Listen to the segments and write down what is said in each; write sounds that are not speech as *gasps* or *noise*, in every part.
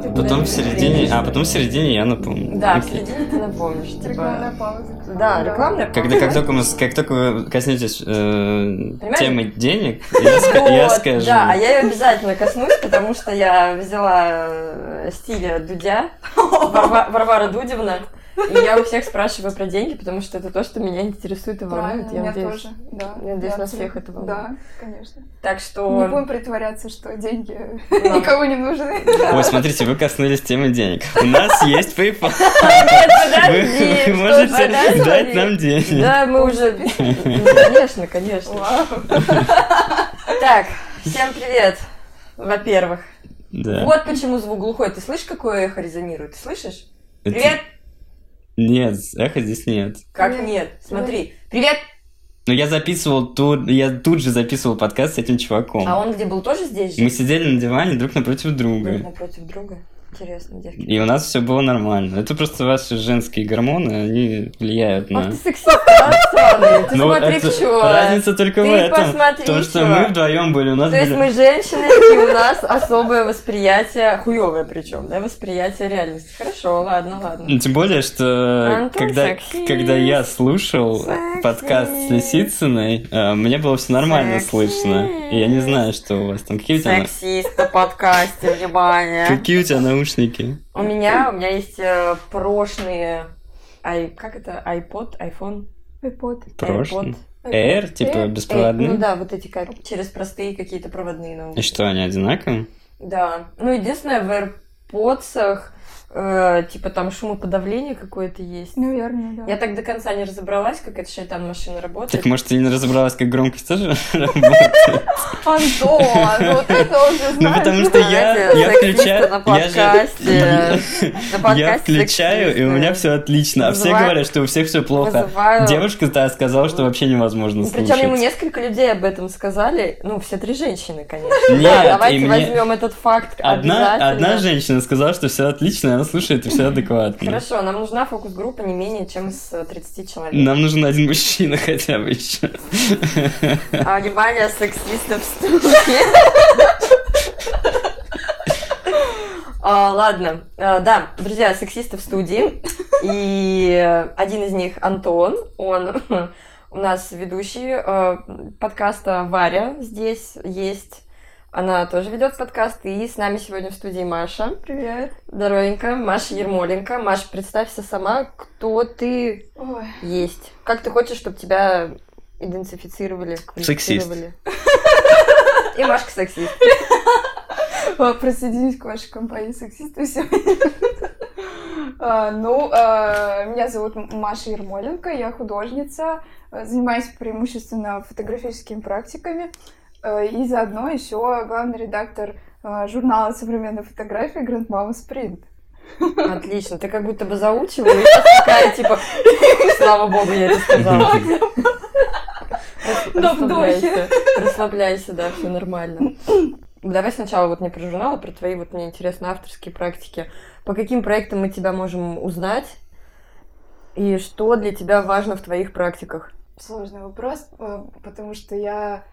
Потом ты Потом в середине, а потом в середине я напомню. Да, в Окей. середине ты напомнишь. Типа... Рекламная пауза. Да, рекламная Когда, как, только мы, как только вы коснетесь э, темы денег, *laughs* я, я скажу. Да, а я ее обязательно коснусь, потому что я взяла э, стиля Дудя, *laughs* Варва- Варвара Дудевна, и я у всех спрашиваю про деньги, потому что это то, что меня интересует и волнует. Правильно, Я меня надеюсь. тоже. Да. я надеюсь, Я нас всех это волнует. Да, конечно. Так Не что... будем притворяться, что деньги никому не нужны. Ой, смотрите, вы коснулись темы денег. У нас есть PayPal. *laughs* Нет, Вы, подожди, вы можете дать нам денег. Да, мы уже... Конечно, конечно. Так, всем привет, во-первых. Да. Вот почему звук глухой. Ты слышишь, какое эхо резонирует? Ты слышишь? Привет! Нет, эха здесь нет. Как Привет. нет? Смотри. Привет! Но я записывал тут, я тут же записывал подкаст с этим чуваком. А он где был? Тоже здесь же? Мы сидели на диване друг напротив друга. Друг напротив друга. Интересно, девки. И у нас все было нормально. Это просто ваши женские гормоны, они влияют Ах на... ты сексист. Ты Ну, смотри, это- в чё. Разница только в этом. посмотри, том, что мы вдвоем были, у нас То есть мы женщины, и у нас особое восприятие, хуевое причем, да, восприятие реальности. Хорошо, ладно, ладно. Ну, Тем более, что Антон когда, сексист. когда я слушал Сексист. подкаст с Лисицыной, э, мне было все нормально Сексист. слышно. И я не знаю, что у вас там. Какие у тебя, Сексист на подкасте, внимание. какие у тебя наушники? У меня, у меня есть э, прошные, ай, как это, iPod, iPhone, iPod. Прошлый? AirPod. Air, типа Air? Беспроводные? ну да, вот эти как через простые какие-то проводные И наушники. что, они одинаковые? Да. Ну, единственное, в AirPods, э, типа там шумоподавление какое-то есть. Наверное, да. Я так до конца не разобралась, как эта шайтан машина работает. Так, может, ты не разобралась, как громкость тоже *laughs* работает? Антон, вот это уже Ну, потому что я, я включаю... на я подкасте. же- На подкасте Я *laughs* включаю, и у меня все отлично. А все говорят, что у всех все плохо. Девушка да, сказала, что вообще невозможно Причем ему слушать. несколько людей об этом сказали. Ну, все три женщины, конечно. Нет, давайте возьмем этот факт Одна, женщина сказала, что все отлично, она слушает, и все *laughs* адекватно. Хорошо, нам нужна фокус-группа не менее чем с э, 30 человек. Нам нужен один мужчина *laughs* хотя бы еще. А внимание сексистов в студии. А, ладно, А, да, друзья, сексисты в студии. И один из них Антон, он *laughs* у нас ведущий э, подкаста Варя здесь есть. Она тоже ведет подкаст, и с нами сегодня в студии Маша. Привет. Здоровенько, Маша Ермоленко. Маш, представься сама, кто ты Ой. есть. Как ты хочешь, чтобы тебя идентифицировали, квалифицировали? И Машка сексист. Присоединюсь к вашей компании сексисты все. А, Ну, а, меня зовут Маша Ермоленко, я художница, занимаюсь преимущественно фотографическими практиками и заодно еще главный редактор а, журнала современной фотографии Grand Mama Sprint. Отлично, ты как будто бы заучила, и сейчас такая, типа, *laughs* слава богу, я это сказала. Да, в духе. Расслабляйся, расслабляйся, да, все нормально. Давай сначала вот не про журналы, про твои вот мне интересны авторские практики. По каким проектам мы тебя можем узнать? И что для тебя важно в твоих практиках? Сложный вопрос, э, потому что я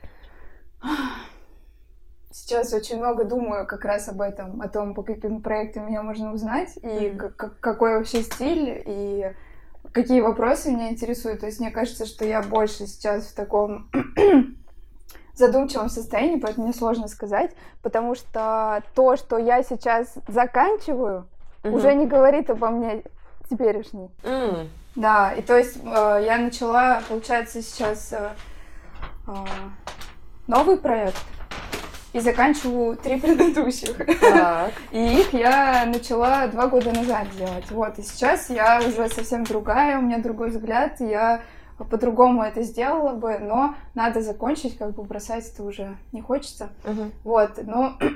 сейчас очень много думаю как раз об этом, о том, по каким проектам меня можно узнать, и как- как- какой вообще стиль, и какие вопросы меня интересуют. То есть мне кажется, что я больше сейчас в таком *clears throat* задумчивом состоянии, поэтому мне сложно сказать, потому что то, что я сейчас заканчиваю, уже не говорит обо мне теперешней. М, Да, и то есть э, я начала, получается, сейчас э, э, новый проект и заканчиваю три *laughs* предыдущих. Так. И их я начала два года назад делать. Вот, и сейчас я уже совсем другая, у меня другой взгляд, я по-другому это сделала бы, но надо закончить, как бы бросать это уже не хочется. Мгм. Вот, но... *clears throat*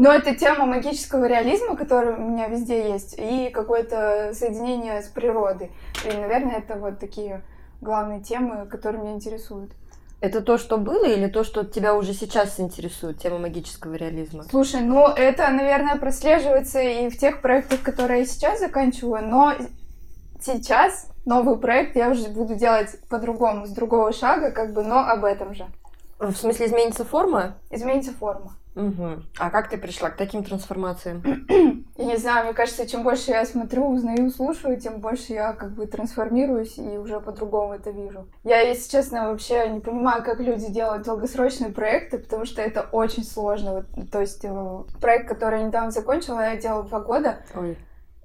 Но это тема магического реализма, который у меня везде есть, и какое-то соединение с природой. И, наверное, это вот такие главные темы, которые меня интересуют. Это то, что было, или то, что тебя уже сейчас интересует, тема магического реализма? Слушай, ну это, наверное, прослеживается и в тех проектах, которые я сейчас заканчиваю, но сейчас новый проект я уже буду делать по-другому, с другого шага, как бы, но об этом же. В смысле, изменится форма? Изменится форма. Угу. А как ты пришла к таким трансформациям? я не знаю, мне кажется, чем больше я смотрю, узнаю, слушаю, тем больше я как бы трансформируюсь и уже по-другому это вижу. Я, если честно, вообще не понимаю, как люди делают долгосрочные проекты, потому что это очень сложно. Вот, то есть э, проект, который я недавно закончила, я делала два года. Ой.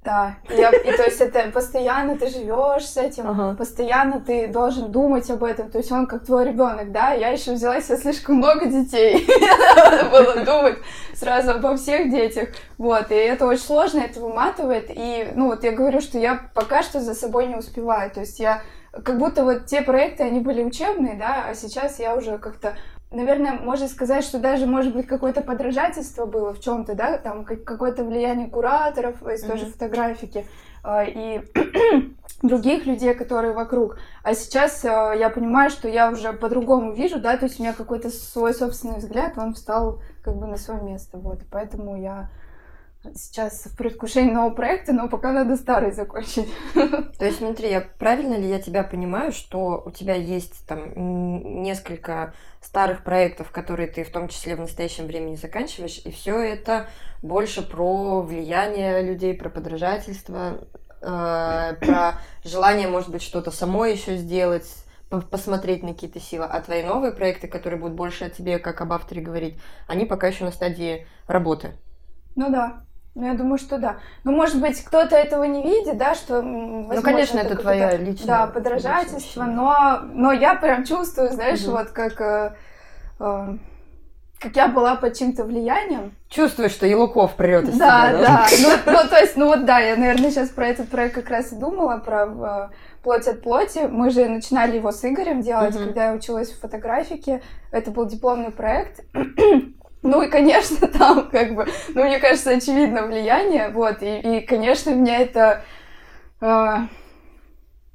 Да, я, и то есть это постоянно ты живешь с этим, ага. постоянно ты должен думать об этом, то есть он как твой ребенок, да, я еще взяла себе слишком много детей, *laughs* надо было думать сразу обо всех детях, вот, и это очень сложно, это выматывает, и, ну, вот я говорю, что я пока что за собой не успеваю, то есть я как будто вот те проекты, они были учебные, да, а сейчас я уже как-то наверное, можно сказать, что даже, может быть, какое-то подражательство было в чем-то, да, там какое-то влияние кураторов из mm-hmm. той же фотографики э, и *clears throat* других людей, которые вокруг. А сейчас э, я понимаю, что я уже по-другому вижу, да, то есть у меня какой-то свой собственный взгляд, он встал как бы на свое место, вот, поэтому я сейчас в предвкушении нового проекта, но пока надо старый закончить. *laughs* То есть, смотри, я, правильно ли я тебя понимаю, что у тебя есть там несколько старых проектов, которые ты в том числе в настоящем времени заканчиваешь, и все это больше про влияние людей, про подражательство, э, про желание, может быть, что-то самой еще сделать, посмотреть на какие-то силы. А твои новые проекты, которые будут больше о тебе, как об авторе говорить, они пока еще на стадии работы. Ну да. Ну, я думаю, что да. Ну, может быть, кто-то этого не видит, да, что... Возможно, ну, конечно, это, это твоя личная... Да, подражательство, но, но я прям чувствую, знаешь, угу. вот как... Э, э, как я была под чьим-то влиянием. Чувствую, что Елуков прет из да, тебя, да? Да, ну, ну, то есть, ну вот да, я, наверное, сейчас про этот проект как раз и думала, про э, «Плоть от плоти». Мы же начинали его с Игорем делать, угу. когда я училась в фотографике. Это был дипломный проект. Ну и, конечно, *laughs* там как бы, ну, мне кажется, очевидно влияние, вот, и, и конечно, мне это... Э,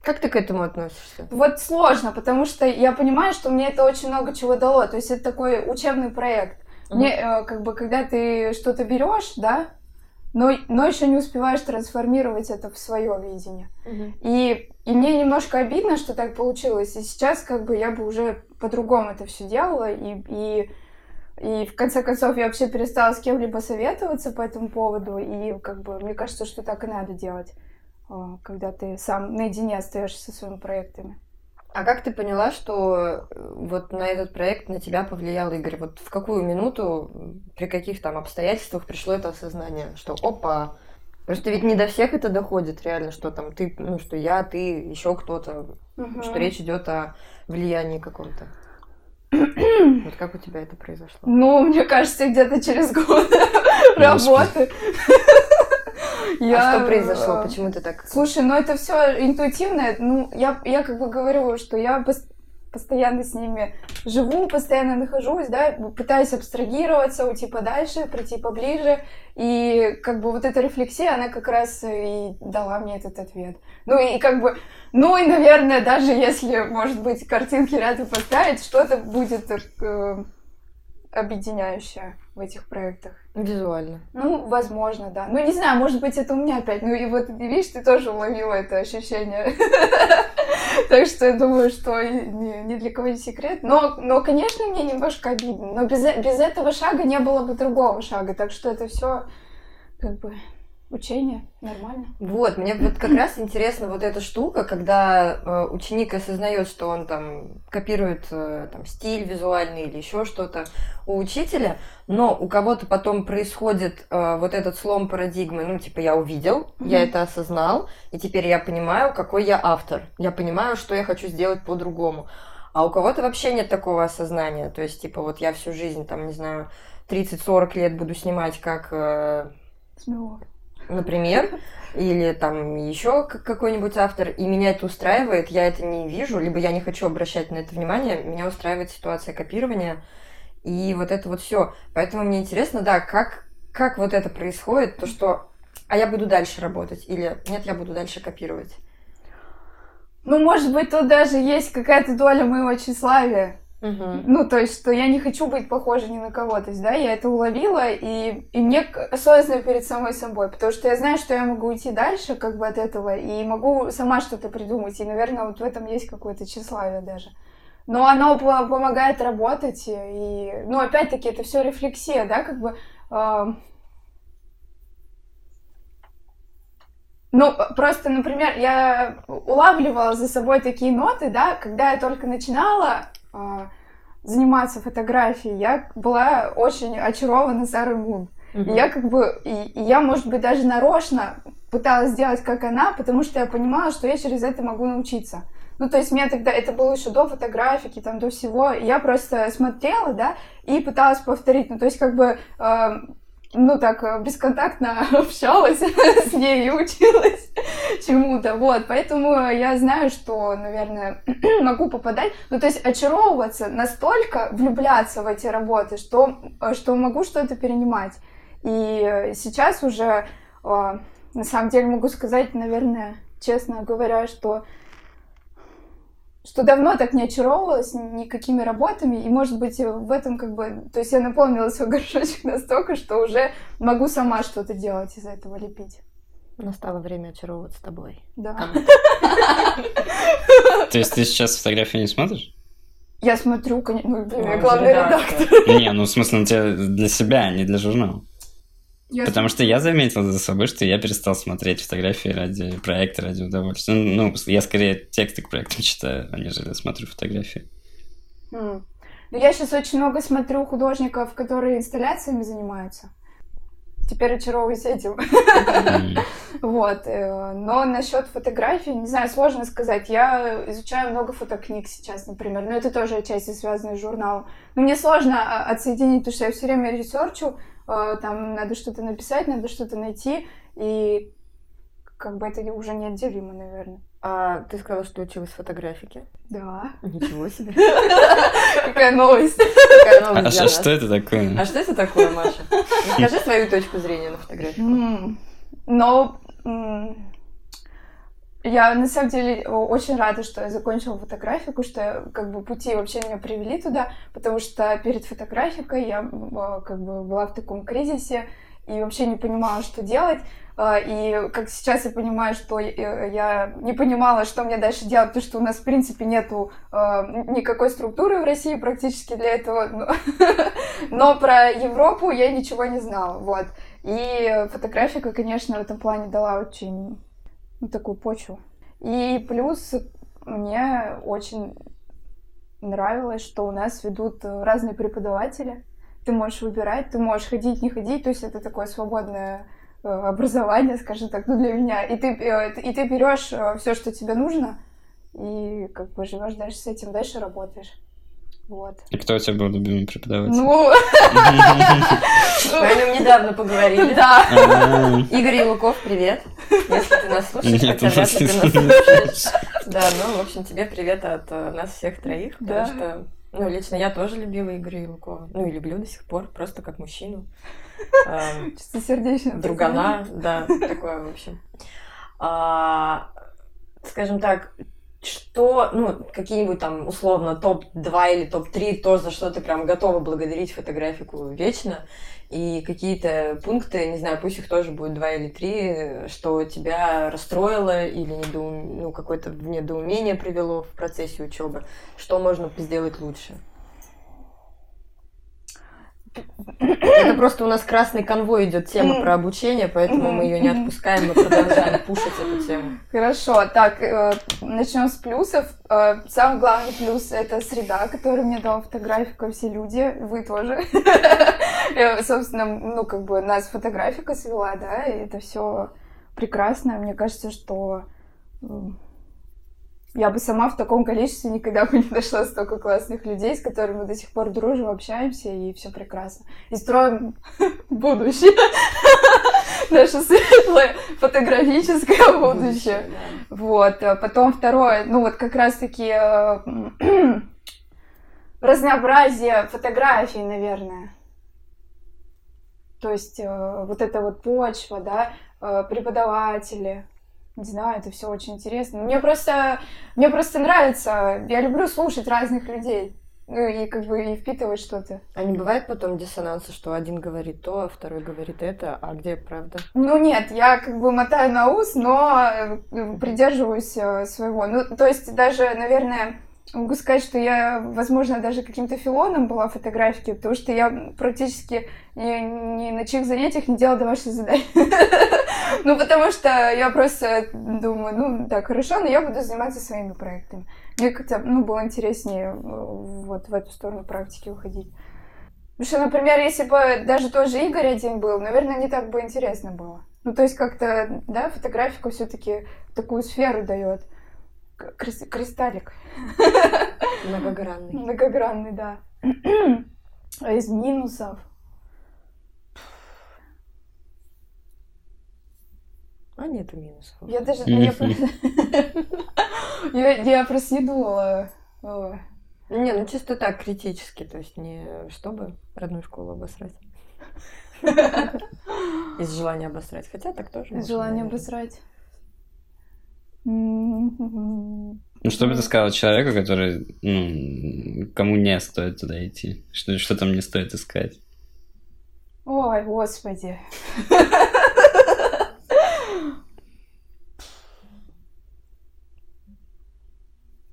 как ты к этому относишься? Вот сложно, потому что я понимаю, что мне это очень много чего дало, то есть это такой учебный проект. Uh-huh. Мне, э, как бы, когда ты что-то берешь, да, но, но еще не успеваешь трансформировать это в свое видение. Uh-huh. И, и мне немножко обидно, что так получилось. И сейчас как бы я бы уже по-другому это все делала, и, и и в конце концов я вообще перестала с кем-либо советоваться по этому поводу. И как бы мне кажется, что так и надо делать, а, когда ты сам наедине остаешься со своими проектами. А как ты поняла, что э, вот на этот проект на тебя повлиял Игорь? Вот в какую минуту, при каких там обстоятельствах пришло это осознание, что опа, Просто ведь не до всех это доходит реально, что там ты, ну что я, ты, еще кто-то, угу. что речь идет о влиянии каком-то. *clears throat* Вот как у тебя это произошло? Ну, мне кажется, где-то через год *laughs* работы. Я... *laughs* А что произошло? Почему ты так? Слушай, ну это все интуитивно. Ну, я, я как бы говорю, что я постоянно с ними живу, постоянно нахожусь, да, пытаюсь абстрагироваться, уйти подальше, прийти поближе. И как бы вот эта рефлексия, она как раз и дала мне этот ответ. Ну и как бы, ну и, наверное, даже если, может быть, картинки рядом поставить, что-то будет э, объединяющее в этих проектах. Визуально. Ну, возможно, да. Ну, не знаю, может быть, это у меня опять. Ну, и вот, видишь, ты тоже уловила это ощущение. *laughs* *laughs* Так что я думаю, что ни для кого не секрет. Но, но, конечно, мне немножко обидно. Но без, без этого шага не было бы другого шага. Так что это все как бы Учение, нормально. Вот, мне вот как раз интересна вот эта штука, когда э, ученик осознает, что он там копирует э, там стиль визуальный или еще что-то у учителя, но у кого-то потом происходит э, вот этот слом парадигмы, ну типа я увидел, mm-hmm. я это осознал, и теперь я понимаю, какой я автор, я понимаю, что я хочу сделать по-другому. А у кого-то вообще нет такого осознания, то есть типа вот я всю жизнь там не знаю 30-40 лет буду снимать как э, Смело например, или там еще какой-нибудь автор, и меня это устраивает, я это не вижу, либо я не хочу обращать на это внимание, меня устраивает ситуация копирования, и вот это вот все. Поэтому мне интересно, да, как, как вот это происходит, то, что а я буду дальше работать, или нет, я буду дальше копировать. Ну, может быть, тут даже есть какая-то доля моего тщеславия. Угу. Ну, то есть, что я не хочу быть похожей ни на кого. То есть, да, я это уловила, и, и мне осознанно перед самой собой, потому что я знаю, что я могу уйти дальше как бы от этого, и могу сама что-то придумать, и, наверное, вот в этом есть какое-то тщеславие даже. но оно помогает работать, и, ну, опять-таки, это все рефлексия, да, как бы... Э, ну, просто, например, я улавливала за собой такие ноты, да, когда я только начинала заниматься фотографией, я была очень очарована Сарой Мун. Угу. И я как бы, и, и я, может быть, даже нарочно пыталась сделать как она, потому что я понимала, что я через это могу научиться. Ну, то есть мне тогда, это было еще до фотографики, там, до всего, я просто смотрела, да, и пыталась повторить. Ну, то есть как бы, э, ну, так, э, бесконтактно *laughs* общалась с ней и училась чему-то, вот. Поэтому я знаю, что, наверное, *clears throat* могу попадать, ну, то есть очаровываться, настолько влюбляться в эти работы, что, э, что могу что-то перенимать. И сейчас уже, э, на самом деле, могу сказать, наверное, честно говоря, что что давно так не очаровывалась никакими работами, и, может быть, в этом как бы... То есть я наполнила свой *laughs* горшочек настолько, что уже могу сама что-то делать из этого лепить. Настало время очаровываться тобой. Да. *laughs* То есть ты сейчас фотографии не смотришь? Я смотрю, конечно, ну, я главный редактор. Не, ну в смысле, для себя, а не для журнала. Я Потому что я заметил за собой, что я перестал смотреть фотографии ради проекта, ради удовольствия. Ну, я скорее тексты к проектам читаю, а нежели смотрю фотографии. Mm. Ну, я сейчас очень много смотрю художников, которые инсталляциями занимаются. Теперь очаровываюсь этим. Mm. *laughs* вот. Э, но насчет фотографий, не знаю, сложно сказать. Я изучаю много фотокниг сейчас, например. Но это тоже отчасти связано с журналом. Но мне сложно а, отсоединить, потому что я все время research у там надо что-то написать, надо что-то найти, и как бы это уже неотделимо, наверное. А ты сказала, что училась в Фотографике? Да. Ничего себе. *laughs* Какая новость. А что это такое? А что это такое, Маша? *laughs* Расскажи свою точку зрения на фотографию. Ну, я на самом деле очень рада, что я закончила фотографику, что как бы пути вообще меня привели туда, потому что перед фотографикой я как бы была в таком кризисе и вообще не понимала, что делать. А, и как сейчас я понимаю, что я не понимала, что мне дальше делать, потому что у нас, в принципе, нету а, никакой структуры в России практически для этого. *laughs* Но про Европу я ничего не знала. Вот. И фотографика, конечно, в этом плане дала очень ну, такую почву. И плюс мне очень нравилось, что у нас ведут разные преподаватели. Ты можешь выбирать, ты можешь ходить, не ходить, то есть это такое свободное э, образование, скажем так, ну для меня. И ты, э, и ты берешь э, все, что тебе нужно, и как бы живешь дальше с этим, дальше работаешь. Вот. И кто у тебя был любимый преподаватель? Ну... Мы о нем недавно поговорили. Да. Игорь Елуков, привет. Если ты нас слушаешь, хотя вряд ли ты нас слушаешь. Да, ну, в общем, тебе привет от э, нас всех троих, потому что ну, лично я тоже любила Игоря Елукова. Ну, и люблю до сих пор, просто как мужчину. Чистосердечно. Другана, да, такое, в общем. А, скажем так, что, ну, какие-нибудь там, условно, топ-2 или топ-3, то, за что ты прям готова благодарить фотографику вечно, и какие-то пункты, не знаю, пусть их тоже будет два или три, что тебя расстроило или недоум... ну, какое-то недоумение привело в процессе учебы, что можно сделать лучше? Это просто у нас красный конвой идет тема про обучение, поэтому мы ее не отпускаем, мы продолжаем пушить эту тему. Хорошо, так, э, начнем с плюсов. Э, самый главный плюс это среда, которую мне дала фотографика, все люди, вы тоже. Собственно, ну, как бы нас фотографика свела, да, и это все прекрасно. Мне кажется, что я бы сама в таком количестве никогда бы *laughs* не нашла столько классных людей, с которыми мы до сих пор дружим, общаемся, и все прекрасно. И строим *laughs* будущее. *laughs* Наше светлое фотографическое будущее. Вот. А потом второе, ну вот как раз-таки э, *clears throat* разнообразие фотографий, наверное. То есть э, вот эта вот почва, да, э, преподаватели, не знаю, это все очень интересно. Мне просто, мне просто нравится. Я люблю слушать разных людей. Ну и как бы и впитывать что-то. А не бывает потом диссонанса, что один говорит то, а второй говорит это, а где правда? Ну нет, я как бы мотаю на ус, но э, придерживаюсь э, своего. Ну, то есть даже, наверное, Могу сказать, что я, возможно, даже каким-то филоном была в фотографике, потому что я практически ни, ни на чьих занятиях не делала домашние задания. *laughs* Ну, потому что я просто думаю, ну, так, хорошо, но я буду заниматься своими проектами. Мне как-то, ну, было интереснее э, вот в эту сторону практики уходить. Потому что, например, если бы даже тоже Игорь один был, наверное, не так бы интересно было. Ну, то есть как-то, да, фотографику все-таки такую сферу дает. Кристаллик. Многогранный. Многогранный, да. А из минусов? А нету минусов. Я даже... *laughs* Я, я, я просто не думала. Не, ну чисто так, критически, то есть не чтобы родную школу обосрать. Из желания обосрать. Хотя так тоже. Из желания обосрать. Ну, что бы ты сказал человеку, который, ну, кому не стоит туда идти? Что, что там не стоит искать? Ой, господи.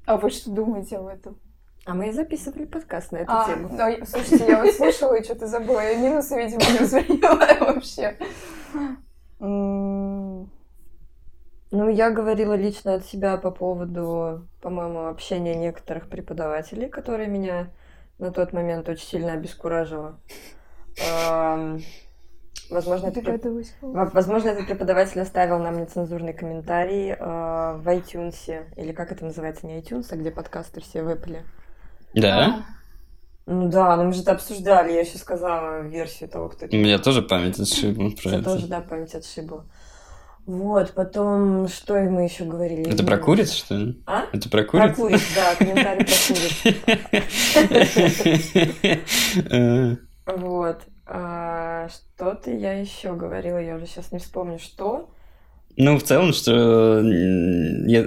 А вы что думаете об этом? А мы записывали подкаст на эту а, тему. Да, слушайте, я вот слушала и что-то забыла. Я минусы, видимо, не восприняла вообще. Ну, я говорила лично от себя по поводу, по-моему, общения некоторых преподавателей, которые меня на тот момент очень сильно обескуражило. Возможно, это, возможно, этот преподаватель оставил нам нецензурный комментарий э, в iTunes, или как это называется, не iTunes, а где подкасты все выпали. Да? Ну да, но мы же это обсуждали, я еще сказала версию того, кто... У меня тоже память отшибла про это. тоже, да, память отшибла. Вот, потом, что мы еще говорили? Это про куриц, что ли? А? Это про куриц? Про куриц, да, комментарий про куриц. *laughs* *laughs* Вот. А, что-то я еще говорила, я уже сейчас не вспомню, что. Ну, в целом, что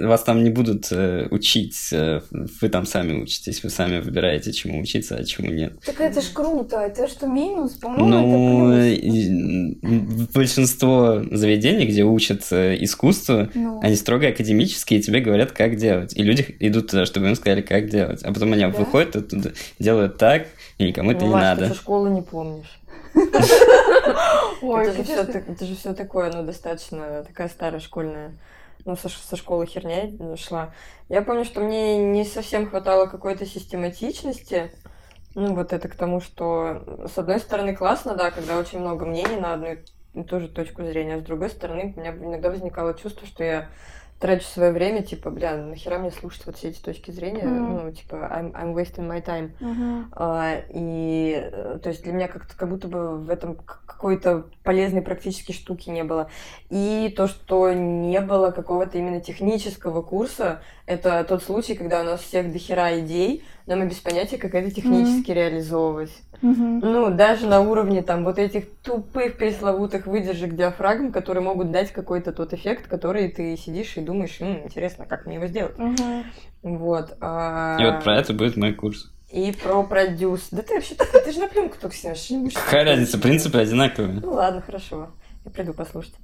вас там не будут э, учить, э, вы там сами учитесь, вы сами выбираете, чему учиться, а чему нет. Так это ж круто, это что минус, по-моему, ну, большинство заведений, где учат э, искусству, ну. они строго академические, и тебе говорят, как делать. И люди идут туда, чтобы им сказали, как делать. А потом они да? выходят оттуда, делают так, и никому это не Маш, надо. Ты школы не помнишь. *laughs* Ой, это, же все, это же все такое, ну, достаточно такая старая школьная ну, со, со школы херня шла. Я помню, что мне не совсем хватало какой-то систематичности. Ну, вот это к тому, что, с одной стороны, классно, да, когда очень много мнений на одну и ту же точку зрения, а с другой стороны, у меня иногда возникало чувство, что я трачу свое время, типа, бля, нахера мне слушать вот все эти точки зрения, mm-hmm. ну, типа, I'm, I'm wasting my time. Mm-hmm. А, и, э, то есть, для меня как-то, как будто бы в этом какой-то полезной практически штуки не было. И то, что не было какого-то именно технического курса, это тот случай, когда у нас всех дохера идей, но мы без понятия, как это технически mm-hmm. реализовывать. Mm-hmm. Ну, даже на уровне там вот этих тупых пресловутых выдержек диафрагм, которые могут дать какой-то тот эффект, который ты сидишь и думаешь, ну, интересно, как мне его сделать. Mm-hmm. Вот. А... И вот про это будет мой курс. И про продюс. Да ты вообще ты же на пленку только снимаешь. Какая разница, принципы одинаковые. Ну ладно, хорошо. Я приду послушать.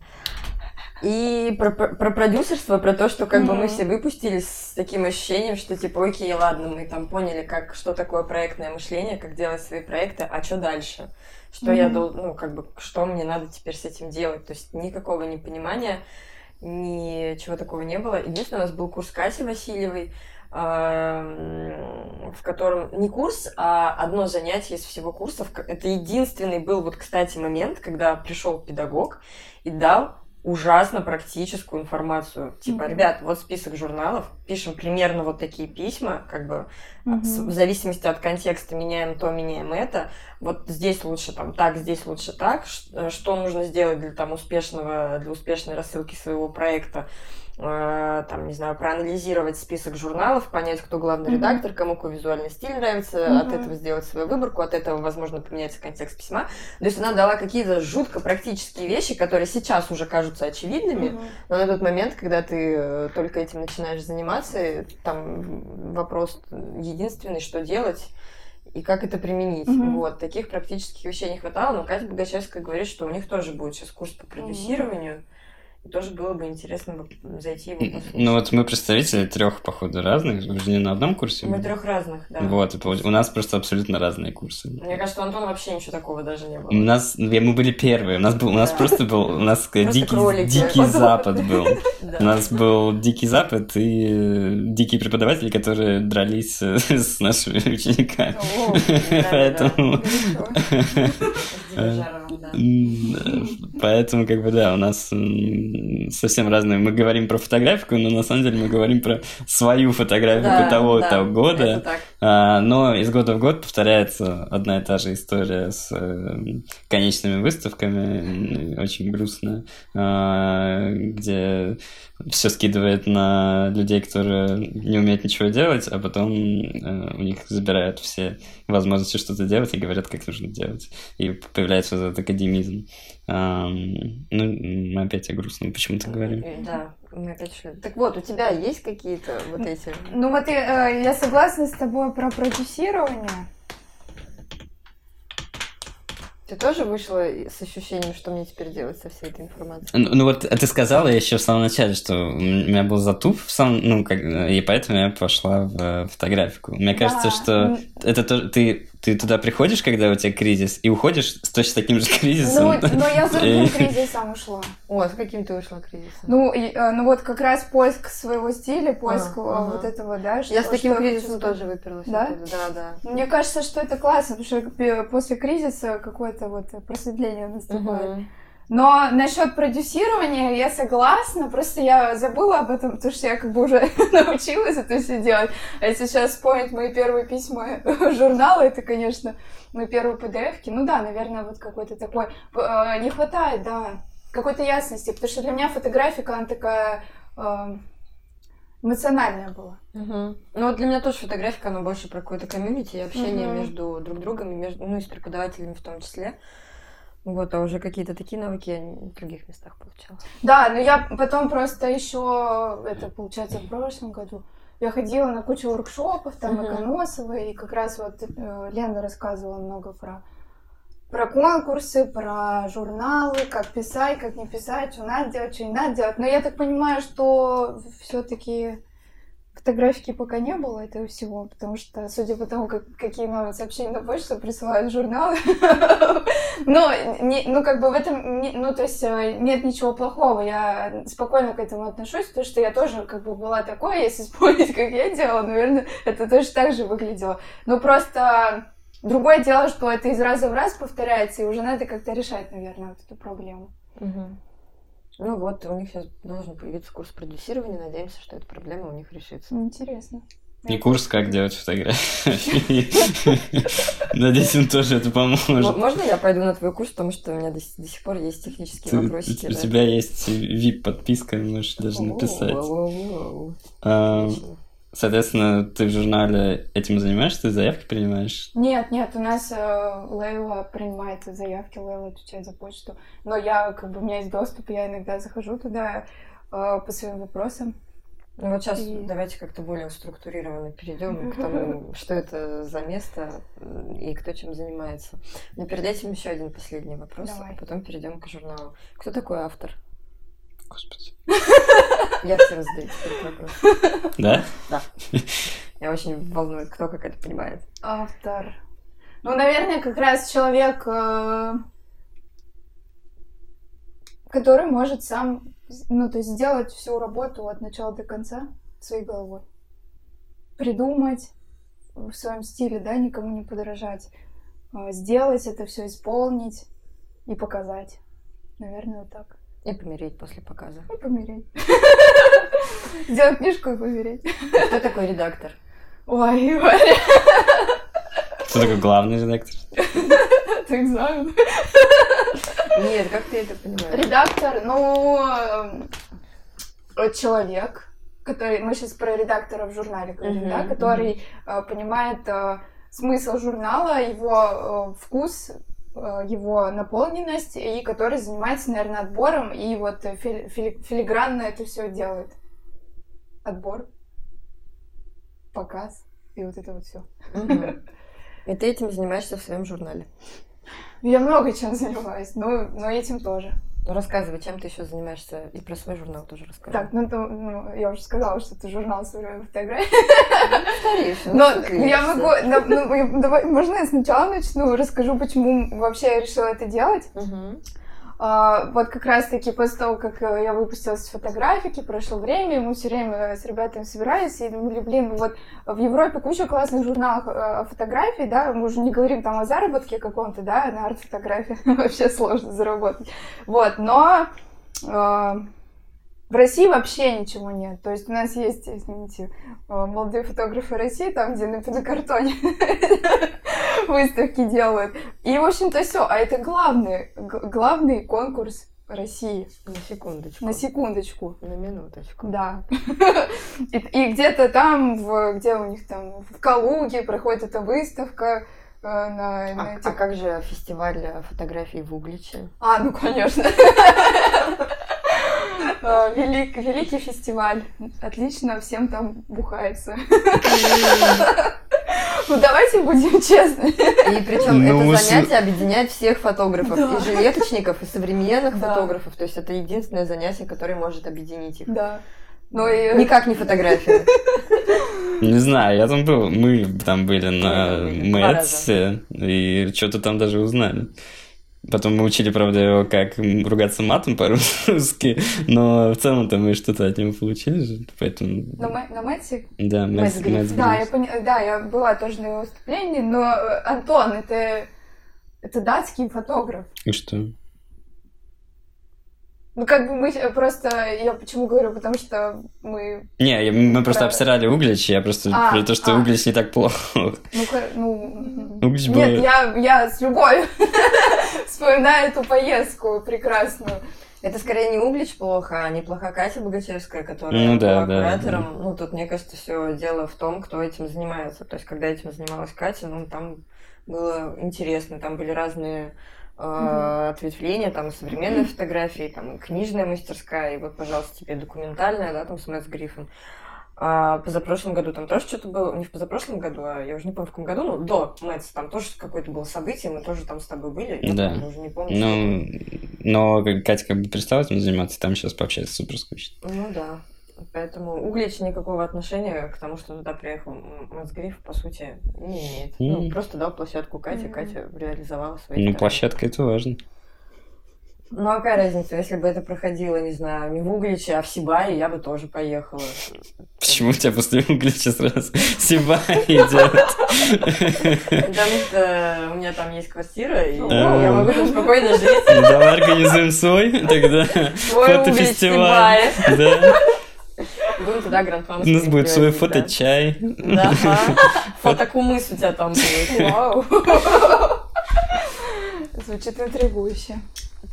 И про, про, про продюсерство, про то, что как mm-hmm. бы мы все выпустились с таким ощущением, что типа, окей, ладно, мы там поняли, как, что такое проектное мышление, как делать свои проекты, а что дальше? Что mm-hmm. я должен, ну, как бы, что мне надо теперь с этим делать? То есть никакого непонимания, ничего такого не было. Единственное, у нас был курс Кати Васильевой, в котором не курс, а одно занятие из всего курсов. Это единственный был вот, кстати, момент, когда пришел педагог и дал ужасно практическую информацию. Типа, mm-hmm. ребят, вот список журналов, пишем примерно вот такие письма, как бы mm-hmm. в зависимости от контекста меняем то, меняем это. Вот здесь лучше там так, здесь лучше так. Что нужно сделать для там успешного, для успешной рассылки своего проекта? Э, там, не знаю, проанализировать список журналов, понять, кто главный mm-hmm. редактор, кому какой визуальный стиль нравится, mm-hmm. от этого сделать свою выборку, от этого, возможно, поменяется контекст письма. То есть она дала какие-то жутко практические вещи, которые сейчас уже кажутся очевидными, mm-hmm. но на тот момент, когда ты э, только этим начинаешь заниматься, там вопрос единственный, что делать и как это применить. Mm-hmm. Вот, таких практических вещей не хватало, но Катя Богачевская говорит, что у них тоже будет сейчас курс по продюсированию. Mm-hmm тоже было бы интересно зайти его послушать. Ну вот мы представители трех, походу, разных, мы же не на одном курсе. Мы трех разных, да. Вот, у нас просто абсолютно разные курсы. Мне кажется, у Антона вообще ничего такого даже не было. У нас, мы были первые, у нас был, у нас просто был, у нас дикий, дикий запад был. *laughs* У нас был дикий запад и э, дикие преподаватели, которые дрались э, с нашими учениками. Поэтому... *laughs* Поэтому, как бы, да, у нас совсем разные. Мы говорим про фотографику, но на самом деле мы говорим про свою фотографику того-то года. А, но из года в год повторяется одна и та же история с э, конечными выставками, очень грустная, а, где все скидывает на людей, которые не умеют ничего делать, а потом э, у них забирают все возможности что-то делать и говорят, как нужно делать. И появляется вот этот академизм. А, ну, мы опять о грустном почему-то говорим. Э, да, мы опять шли. Так вот, у тебя есть какие-то вот эти... Ну вот я, э, я согласна с тобой про продюсирование. Ты тоже вышла с ощущением, что мне теперь делать со всей этой информацией? Ну, ну вот ты сказала еще в самом начале, что у меня был затуп в самом, ну, как, и поэтому я пошла в фотографику. Мне кажется, да. что это то, ты ты туда приходишь, когда у тебя кризис, и уходишь с точно таким же *laughs* кризисом. Ну, но я с другим кризисом ушла. О, с каким ты ушла кризисом? Ну, и, э, ну вот как раз поиск своего стиля, поиск а, ага. вот этого, да. Что, я с таким кризисом тоже выперлась. Да? Да, да. Мне кажется, что это классно, потому что после кризиса какое-то вот просветление наступает. Угу. Но насчет продюсирования я согласна, просто я забыла об этом, потому что я как бы уже *laughs* научилась это все делать. А если сейчас вспомнить мои первые письма *laughs* журнала, это, конечно, мои первые pdf -ки. Ну да, наверное, вот какой-то такой... Э, не хватает, да, какой-то ясности, потому что для меня фотографика, она такая э, эмоциональная была. Угу. Ну вот для меня тоже фотографика, она больше про какое-то комьюнити и общение угу. между друг другом, и между, ну и с преподавателями в том числе. Вот, а уже какие-то такие навыки я в других местах получала. Да, но я потом просто еще, это получается в прошлом году, я ходила на кучу воркшопов, там, uh-huh. Эконосова, и как раз вот э, Лена рассказывала много про про конкурсы, про журналы, как писать, как не писать, что надо делать, что не надо делать. Но я так понимаю, что все-таки Фотографики пока не было этого всего, потому что, судя по тому, как, какие новые сообщения на почту присылают журналы, *laughs* но, ну, как бы в этом, ну, то есть э, нет ничего плохого, я спокойно к этому отношусь, потому что я тоже, как бы, была такой, если вспомнить, как я делала, наверное, это точно так же выглядело. Но просто другое дело, что это из раза в раз повторяется, и уже надо как-то решать, наверное, вот эту проблему. Ну вот, у них сейчас должен появиться курс продюсирования. Надеемся, что эта проблема у них решится. Интересно. И курс «Как делать фотографии». Надеюсь, он тоже это поможет. Можно я пойду на твой курс, потому что у меня до сих пор есть технические вопросы. У тебя есть VIP-подписка, можешь даже написать. Соответственно, ты в журнале этим занимаешься, ты заявки принимаешь? Нет, нет, у нас э, Лейла принимает заявки, Лейла отвечает за почту. Но я, как бы, у меня есть доступ, я иногда захожу туда э, по своим вопросам. Ну вот сейчас и... давайте как-то более структурированно перейдем *laughs* к тому, что это за место и кто чем занимается. Но перед этим еще один последний вопрос, Давай. а потом перейдем к журналу. Кто такой автор? Господи. *laughs* Я все задаю теперь вопрос. Да? Да. Я очень волнует, кто как это понимает. Автор. Ну, наверное, как раз человек, э, который может сам, ну, то есть сделать всю работу от начала до конца своей головой. Придумать в своем стиле, да, никому не подражать. Э, сделать это все, исполнить и показать. Наверное, вот так. И помереть после показа. И помереть. *laughs* Сделать книжку и помереть. Кто такой редактор? Ой, Варя. Кто такой главный редактор? Это экзамен. Нет, как ты это понимаешь? Редактор, ну, э, человек, который, мы сейчас про редактора в журнале говорим, да, который э, понимает э, смысл журнала, его вкус, его наполненность, и который занимается, наверное, отбором, и вот фили фили филигранно это все делает. Отбор, показ, и вот это вот все. *laughs* И ты этим занимаешься в своем журнале? Я много чем занимаюсь, но, но этим тоже. Ну, рассказывай, чем ты еще занимаешься, и про свой журнал тоже расскажи. Так, ну, то, ну я уже сказала, что это журнал современной фотографии. Повторишь, Но я могу, ну, ну, давай, можно я сначала начну, расскажу, почему вообще я решила это делать. Угу. А, вот как раз-таки после того, как э, я выпустилась с фотографики, прошло время, мы все время с ребятами собирались, и думали, блин, вот в Европе куча классных журналов э, фотографий, да, мы уже не говорим там о заработке каком-то, да, на арт-фотографии *laughs* вообще сложно заработать. Вот, но э, в России вообще ничего нет. То есть у нас есть, извините, э, молодые фотографы России, там, где на пенокартоне *laughs* выставки делают. И, в общем-то, все. А это главный, главный конкурс России. На секундочку. На секундочку. На минуточку. Да. *laughs* И, и где-то там, в, где у них там, в Калуге проходит эта выставка. Э, на, на а, этих... а как же фестиваль фотографий в Угличе? А, ну конечно. *laughs* Э, велик, великий фестиваль. Отлично, всем там бухается. *laughs* Ну давайте будем честны. И причем ну, это занятие объединяет всех фотографов, да. и жилеточников, и современных да. фотографов. То есть это единственное занятие, которое может объединить их. Да. Но и... Никак не фотография. *laughs* Не знаю, я там был, мы там были на Мэтсе, и что-то там даже узнали. Потом мы учили, правда, его, как ругаться матом по-русски, но в целом-то мы что-то от него получили, поэтому... На, на Мэтсе? Да, Мэтс Да, я поня... да, я была тоже на его выступлении, но э, Антон, это, это датский фотограф. И что? Ну, как бы мы просто... Я почему говорю? Потому что мы... Не, мы просто про... обсирали Углич, я просто а, про то, что а. Углич не так плохо. Ну, ну... *laughs* Углич был... Нет, я, я с любовью *laughs* вспоминаю эту поездку прекрасную. Это скорее не Углич плохо, а неплоха Катя Богачевская, которая ну, да, была куратором. Да. Ну, тут, мне кажется, все дело в том, кто этим занимается. То есть, когда этим занималась Катя, ну, там было интересно, там были разные mm-hmm. ответвления, там современная mm-hmm. фотография, там книжная мастерская, и вот, пожалуйста, тебе документальная, да, там с Мэтс Гриффин. А позапрошлом году там тоже что-то было, не в позапрошлом году, а я уже не помню в каком году, но до Мэтс там тоже какое-то было событие, мы тоже там с тобой были, я да. уже не помню. Ну, но Катя как бы перестала этим заниматься, там сейчас пообщаться супер скучно. Ну да. Поэтому Углич никакого отношения к тому, что туда приехал Мацгриф, по сути, не имеет. Mm. Ну, просто дал площадку Кате, mm. Катя реализовала свои Ну, площадка это важно. Ну, а какая разница, если бы это проходило, не знаю, не в Угличе, а в Сибае, я бы тоже поехала. Почему у тебя после Углича сразу Сибай идет? Потому что у меня там есть квартира, и я могу там спокойно жить. Ну, давай организуем свой тогда фотофестиваль. Да. Будем туда гранд У нас будет свой фоточай. Да, *laughs* фотокумыс у тебя там будет. *laughs* Вау. Звучит интригующе.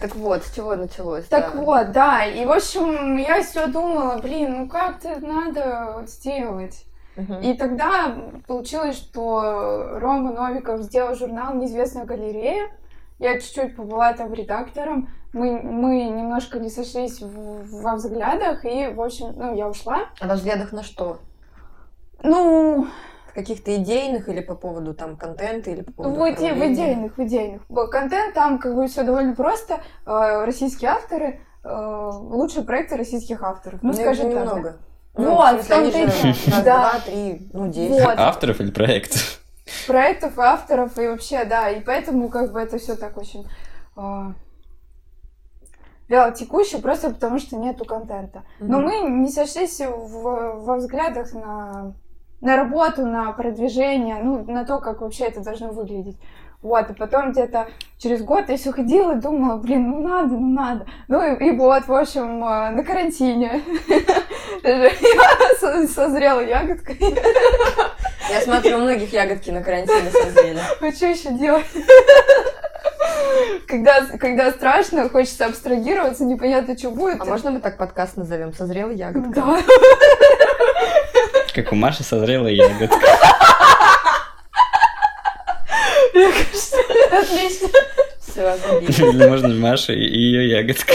Так вот, с чего началось? Так да. вот, да. И, в общем, я все думала, блин, ну как-то надо сделать. Uh-huh. И тогда получилось, что Рома Новиков сделал журнал «Неизвестная галерея». Я чуть-чуть побыла там редактором. Мы, мы немножко не сошлись в, во взглядах, и, в общем, ну, я ушла. А во взглядах на что? Ну, каких-то идейных или по поводу там контента или по поводу в, иде- в идейных, в идейных. Контент там как бы все довольно просто. Э, российские авторы, э, лучшие проекты российских авторов. Ну, ну скажем так. Немного. Ну, вот, в том-то и да. Два, три, ну, десять. Вот. Авторов или проектов? Проектов, авторов и вообще, да. И поэтому как бы это все так очень э, текуще, просто потому что нету контента. Mm-hmm. Но мы не сошлись в, во взглядах на на работу, на продвижение, ну, на то, как вообще это должно выглядеть. Вот, и потом где-то через год я все ходила и думала, блин, ну надо, ну надо. Ну и, и вот, в общем, э, на карантине *laughs* я созрела ягодкой. Я смотрю, у многих ягодки на карантине созрели. А что еще делать? Когда, когда страшно, хочется абстрагироваться, непонятно, что будет. А можно мы так подкаст назовем? Созрела ягодка? Да. Как у Маши созрела ягодка. Мне кажется, отлично. Все. Или можно Маша и ее ягодка.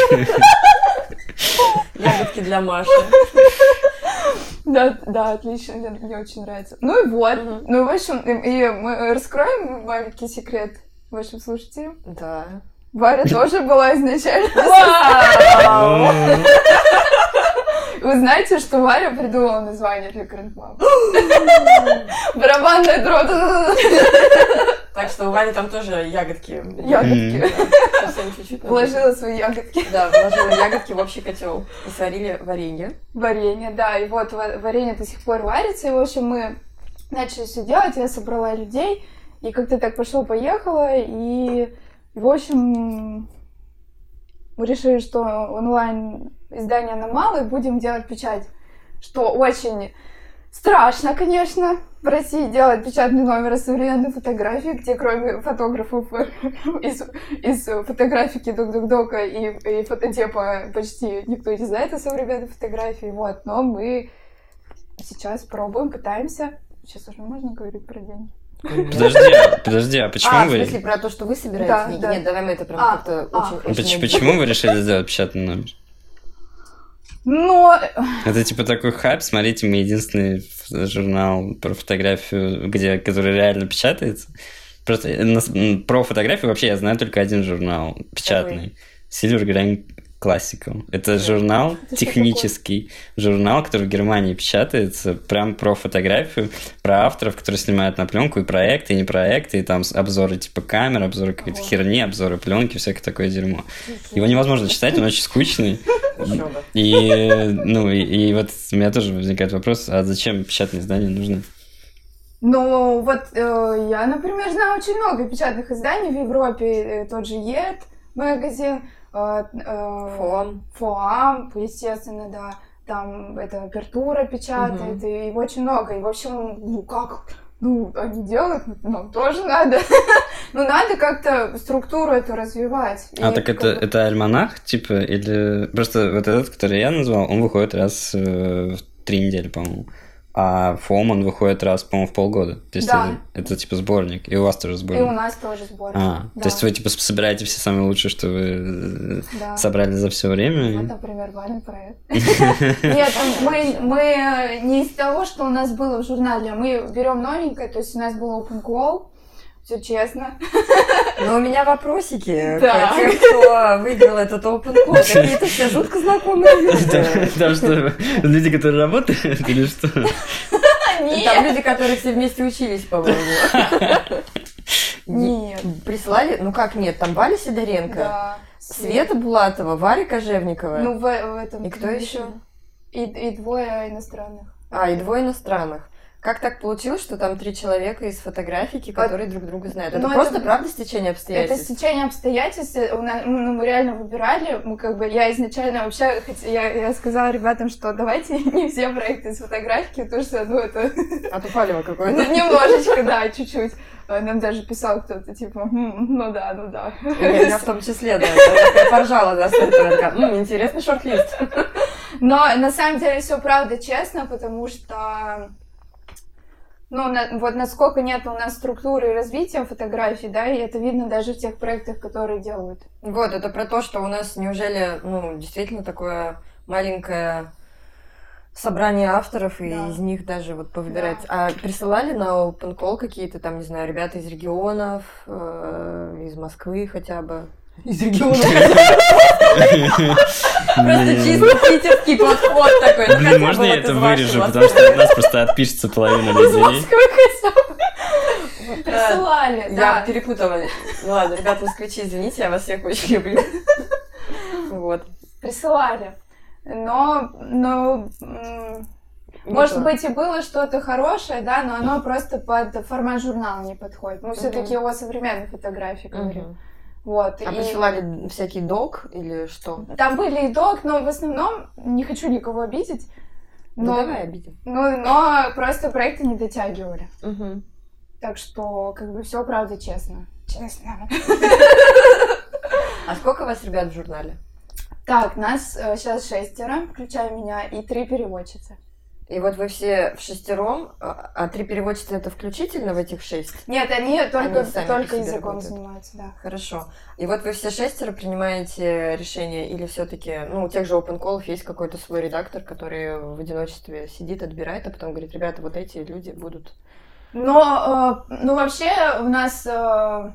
Ягодки для Маши. Да, да, отлично, мне, мне очень нравится. Ну и вот, ну в общем, и мы раскроем маленький секрет вашим слушателям. Да. Варя *laughs* тоже была изначально. Вы знаете, что Варя придумала название для Грандмам? *gasps* Барабанная дробь. Так что у Вани там тоже ягодки. Ягодки. Совсем чуть-чуть. Вложила свои ягодки. Да, вложила ягодки в общий котел. И сварили варенье. Варенье, да. И вот ва- варенье до сих пор варится. И, в общем, мы начали все делать. Я собрала людей. И как-то так пошло-поехало. И, в общем, мы решили, что онлайн издание мало, и будем делать печать. Что очень страшно, конечно, в России делать печатный номер современной фотографии, где кроме фотографов *laughs* из, из фотографики Дук-Дук-Дока и, и фототепа почти никто не знает о современной фотографии, вот, но мы сейчас пробуем, пытаемся. Сейчас уже можно говорить про деньги? Подожди, подожди, а почему А, в вы... смысле, про то, что вы собираете Да, книги? да. Нет, давай мы это прям А, как-то а. очень... Поч- очень Почему вы решили сделать печатный номер? Но Это типа такой хайп, смотрите, мы единственный журнал про фотографию, где, который реально печатается. Просто э, про фотографию вообще я знаю только один журнал печатный. Silver Grain Classical. Это журнал, Это технический журнал, который в Германии печатается, прям про фотографию, про авторов, которые снимают на пленку, и проекты, и не проекты, и там обзоры типа камер, обзоры какой-то херни, обзоры пленки, всякое такое дерьмо. Его невозможно читать, он очень скучный. И, ну, и, и вот у меня тоже возникает вопрос, а зачем печатные издания нужны? Ну, вот э, я, например, знаю очень много печатных изданий в Европе. Э, тот же ЕД магазин, э, э, Фон. Фоам, естественно, да. Там это Апертура печатает, и их очень много. И, в общем, ну как, ну, они делают, ну, нам тоже надо. *laughs* Ну, надо как-то структуру эту развивать. А И так как это, бы- это альманах, типа, или... Просто вот этот, который я назвал, он выходит раз э, в три недели, по-моему. А ФОМ, он выходит раз, по-моему, в полгода. То есть Да. это, это, типа сборник. И у вас тоже И у сборник. нас тоже сбор. А, Да. то есть вы, типа, собираете все самые лучшие, что вы э, Да. собрали за все время? Вот, например, Вален проект. *laughs* Нет, мы, мы не из того, что у нас было в журнале, мы берем новенькое, то есть у нас был open call, все честно. Но у меня вопросики *laughs* Да. к тем, кто выиграл этот open call. Какие-то все жутко знакомые люди. Там что, люди, которые работают, или что? Там люди, которые все вместе учились, по-моему. *laughs* Нет. Прислали? Ну как нет? Там Валя Сидоренко, Да. Света Булатова, Варя Кожевникова. Ну, в, в этом. И кто еще? И, и двое иностранных. А, и двое иностранных. Как так получилось, что там три человека из фотографики, которые друг друга знают? Это Ну, просто это- правда стечение Это обстоятельств? стечение обстоятельств. У нас, ну, мы реально выбирали. Мы как бы я изначально вообще хоть- я, я сказала ребятам, что давайте *laughs* не все проекты из фотографики, потому что ну это *laughs* А то палево Ну, какое-то. немножечко, да, чуть-чуть. А Нам даже писал кто-то, типа, «М, ну да, ну да. Я в том числе, да. Я поржала, да, с этого. Я такая, «М, Интересный шорт-лист. Но на самом деле все правда честно, потому что ну, на- вот насколько нет у нас структуры и развития фотографий, да, и это видно даже в тех проектах, которые делают. Вот, это про то, что у нас неужели, ну, действительно такое маленькое собрание авторов, и Да. из них даже вот повыбирать. А присылали на open call какие-то там, не знаю, ребята из регионов, э, из Москвы хотя бы? Из регионов. *laughs* *laughs* *laughs* Просто чисто питерский подход такой. Блин, можно я это вырежу, потому что от нас просто отпишется половина людей. Присылали, Я да. перепутала. Ну ладно, ребята, москвичи, извините, я вас всех очень люблю. Вот. Присылали. Но, но Может быть, и было что-то хорошее, да, но оно просто под формат журнала не подходит. Мы все-таки о современной фотографии говорим. Вот. А и присылали всякий долг или что? Там были и док, но в основном не хочу никого обидеть. Ну, Но, давай обидим. ну, но просто проекты не дотягивали. Мгм. Так что, как бы, все правда честно. Честно. А сколько у вас ребят в журнале? Так, нас сейчас шестеро, включая меня, и три переводчицы. И вот вы все в шестером, а а три переводчицы это включительно в этих шесть? Нет, они только, сами по только языком работают. занимаются, да. Хорошо. И вот вы все шестеро принимаете решение или все-таки, ну, у тех же open call есть какой-то свой редактор, который в одиночестве сидит, отбирает, а потом говорит, ребята, вот эти люди будут. Но, э, ну, вообще, у нас э,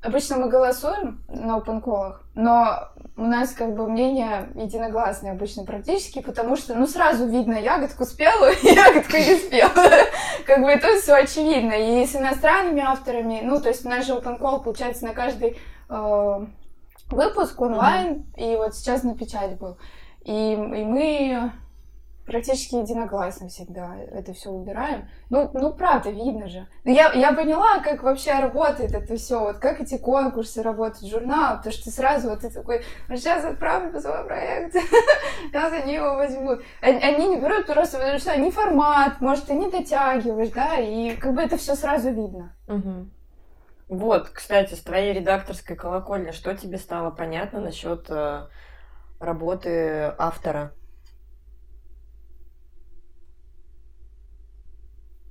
Обычно мы голосуем на опенколах, но у нас как бы мнение единогласное обычно практически, потому что, ну, сразу видно ягодку спелую *laughs* ягодку не спелую. Как бы это все очевидно. И с иностранными авторами, ну, то есть наш же опенкол, получается, на каждый э, выпуск онлайн, и вот сейчас на печать был. И, и мы практически единогласно всегда это все убираем. Ну, ну правда, видно же. Но я, я поняла, как вообще работает это все, вот как эти конкурсы работают, журнал, потому что сразу вот ты такой, ну сейчас отправлю свой проект, сейчас *laughs* они его возьмут. Они, не берут просто потому что они формат, может, ты не дотягиваешь, да, и как бы это все сразу видно. Вот, кстати, с твоей редакторской колокольни, что тебе стало понятно насчет э, работы автора?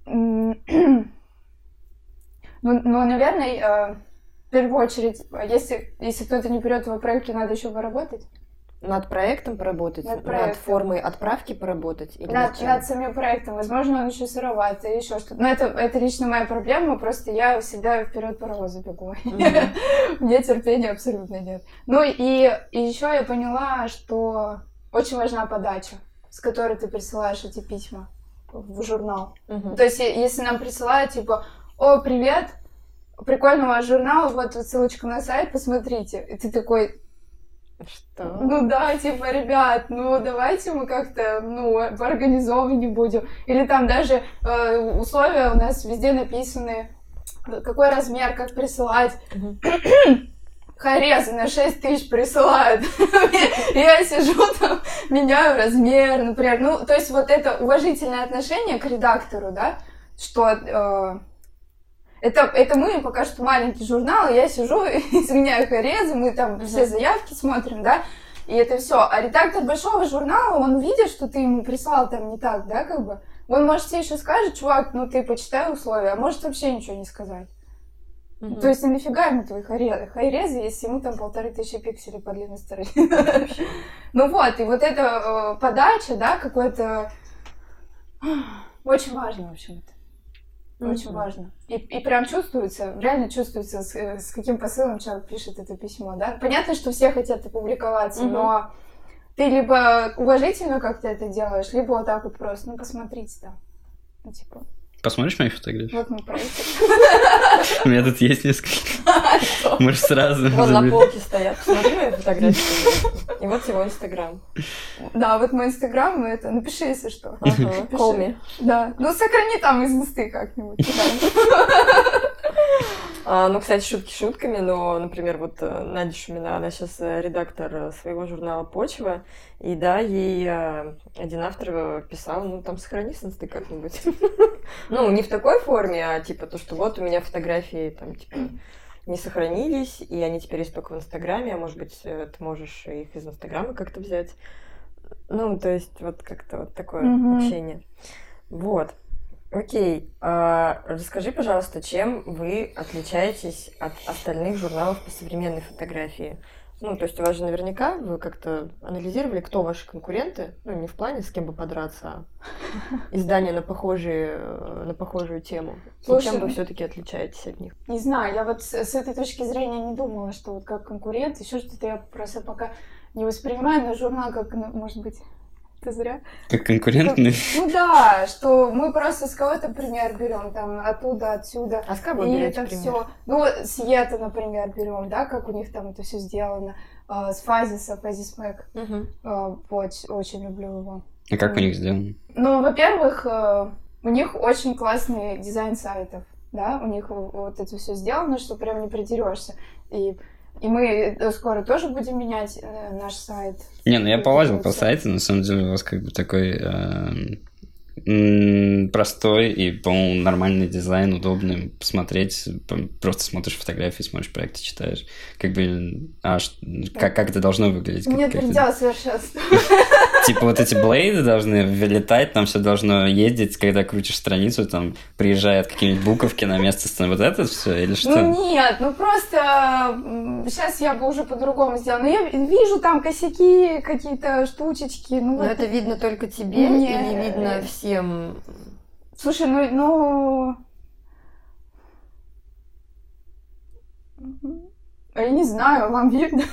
*clears throat* Ну, ну наверное, э, в первую очередь, если, если кто-то не берет его проект, надо еще поработать. Над проектом поработать? Над, проектом. над формой отправки поработать? Или над, над самим проектом. Возможно, он еще сыроватый, или еще что-то. Но это, это лично моя проблема, просто я всегда вперед паровоза бегу. Mm-hmm. *laughs* Мне терпения абсолютно нет. Ну и, и еще я поняла, что очень важна подача, с которой ты присылаешь эти письма в журнал. Uh-huh. То есть, если нам присылают, типа, о, привет, прикольного журнала, вот ссылочка на сайт, посмотрите. И ты такой, что? Ну да, типа, ребят, ну давайте мы как-то, ну, организованнее будем. Или там даже э, условия у нас везде написаны, какой размер, как присылать. Uh-huh. *clears throat* Харезы на 6 тысяч присылают. *laughs* Я сижу там, меняю размер, например. Ну, то есть вот это уважительное отношение к редактору, да, что э, это, это мы пока что маленький журнал, и я сижу, *laughs* изменяю харезы, мы там все заявки смотрим, да, и это все. А редактор большого журнала, он видит, что ты ему прислал там не так, да, как бы. Он, может, тебе еще скажет, чувак, ну ты почитай условия, а может вообще ничего не сказать. Угу. То есть нафига ему твои хайрезы, если ему там полторы тысячи пикселей по длинной стороне. *laughs* Ну вот, и вот эта э, подача, да, какой-то... Очень важно, в общем-то. Очень важно. И, и прям чувствуется, реально чувствуется, с, э, с каким посылом человек пишет это письмо, да. Понятно, что все хотят опубликоваться, но ты либо уважительно как-то это делаешь, либо вот так вот просто, ну, посмотрите там. Ну, типа, Посмотришь мои фотографии? Вот мы проект. *laughs* У меня тут есть несколько. *laughs* Можешь сразу Вот на полке стоят. Посмотри мои фотографии. И вот его Инстаграм. Да, вот мой Инстаграм, это напиши, если что. Колми. Да. Ну, сохрани там из инсты как-нибудь. *laughs* А, ну, кстати, шутки шутками, но, например, вот э, Надя Шумина, она сейчас э, редактор э, своего журнала «Почва», и да, ей один автор писал, ну, там, сохрани инсты как-нибудь. *laughs* Ну, не в такой форме, а типа то, что вот у меня фотографии, там, типа, не сохранились, и они теперь есть только в Инстаграме, а может быть, ты можешь их из Инстаграма как-то взять. Ну, то есть, вот как-то вот такое общение. Вот. Окей, а расскажи, пожалуйста, чем вы отличаетесь от остальных журналов по современной фотографии? Ну, то есть у вас же наверняка вы как-то анализировали, кто ваши конкуренты, ну, не в плане с кем бы подраться, а издания на, похожие, на похожую тему. Слушай, чем вы все-таки отличаетесь от них? Не знаю, я вот с, с этой точки зрения не думала, что вот как конкурент, еще что-то я просто пока не воспринимаю на журнал как, ну, может быть, это зря. Как конкурентный? Ну да, что мы просто с кого-то пример берем, там, оттуда, отсюда. А с кого и это пример? все. Ну, с Ета, например, берем, да, как у них там это все сделано. Uh, с Фазиса, Фазис Мэг. Uh-huh. Uh, очень, люблю его. А как у них сделано? Ну, во-первых, uh, у них очень классный дизайн сайтов, да, у них вот это все сделано, что прям не придерешься. И и мы э, скоро тоже будем менять э, наш сайт. Не, ну я полазил по сайту, на самом деле у вас как бы такой э, простой и, по-моему, нормальный дизайн, удобный посмотреть. Просто смотришь фотографии, смотришь проекты, читаешь. Как бы, а как, как это должно выглядеть? Нет как, предела совершенства. *laughs* Типа вот эти блейды должны вылетать, там все должно ездить, когда крутишь страницу, там приезжают какие-нибудь буковки на место. Вот это все или что? Ну нет, ну просто сейчас я бы уже по-другому сделала. Но я вижу там косяки, какие-то штучечки. Ну, Но это видно только тебе или видно всем? Слушай, ну, ну Я не знаю, вам видно?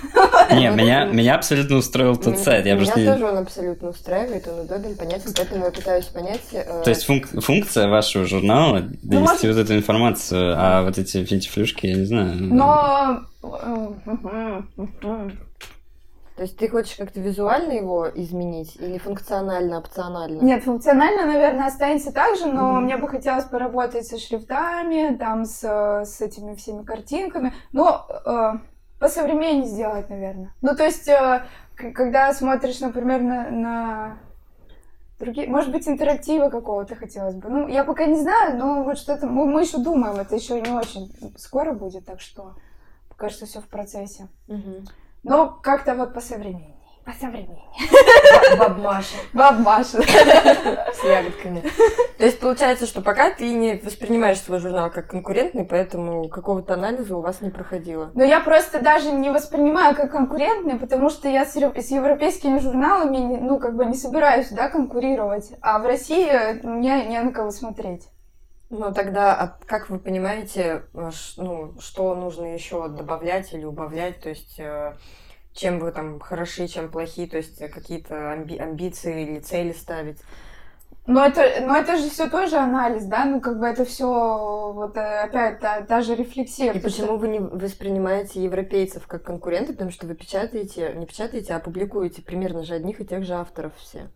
Не, меня, меня абсолютно устроил тот сайт. Я меня просто тоже он абсолютно устраивает, он удобен, понятен, поэтому я пытаюсь понять... Э... То есть функ- функция вашего журнала ну, довести ну, может... вот эту информацию, а вот эти финтифлюшки, я не знаю. Но... То есть ты хочешь как-то визуально его изменить или функционально, опционально? Нет, функционально, наверное, останется так же, но mm-hmm. мне бы хотелось поработать со шрифтами, там, с, с этими всеми картинками, но э, по современнее сделать, наверное. Ну, то есть, э, когда смотришь, например, на, на другие, может быть, интерактива какого-то хотелось бы. Ну, я пока не знаю, но вот что-то, мы, мы еще думаем, это еще не очень скоро будет, так что пока что все в процессе. Mm-hmm. Но как-то вот по современней. По современней. Баб Маша. Баб Маша. С ягодками. То есть получается, что пока ты не воспринимаешь свой журнал как конкурентный, поэтому какого-то анализа у вас не проходило. Но я просто даже не воспринимаю как конкурентный, потому что я с, европейскими журналами, ну, как бы не собираюсь, да, конкурировать. А в России мне не на кого смотреть. Ну тогда, а как вы понимаете, э, ну, что нужно еще добавлять или убавлять? То есть э, чем вы там хороши, чем плохи, то есть какие-то амби- амбиции или цели ставить? Но это, но это же все тоже анализ, да? Ну, как бы это все вот э, опять та, та же рефлексия. И почему что... вы не воспринимаете европейцев как конкурентов, потому что вы печатаете, не печатаете, а публикуете примерно же одних и тех же авторов все?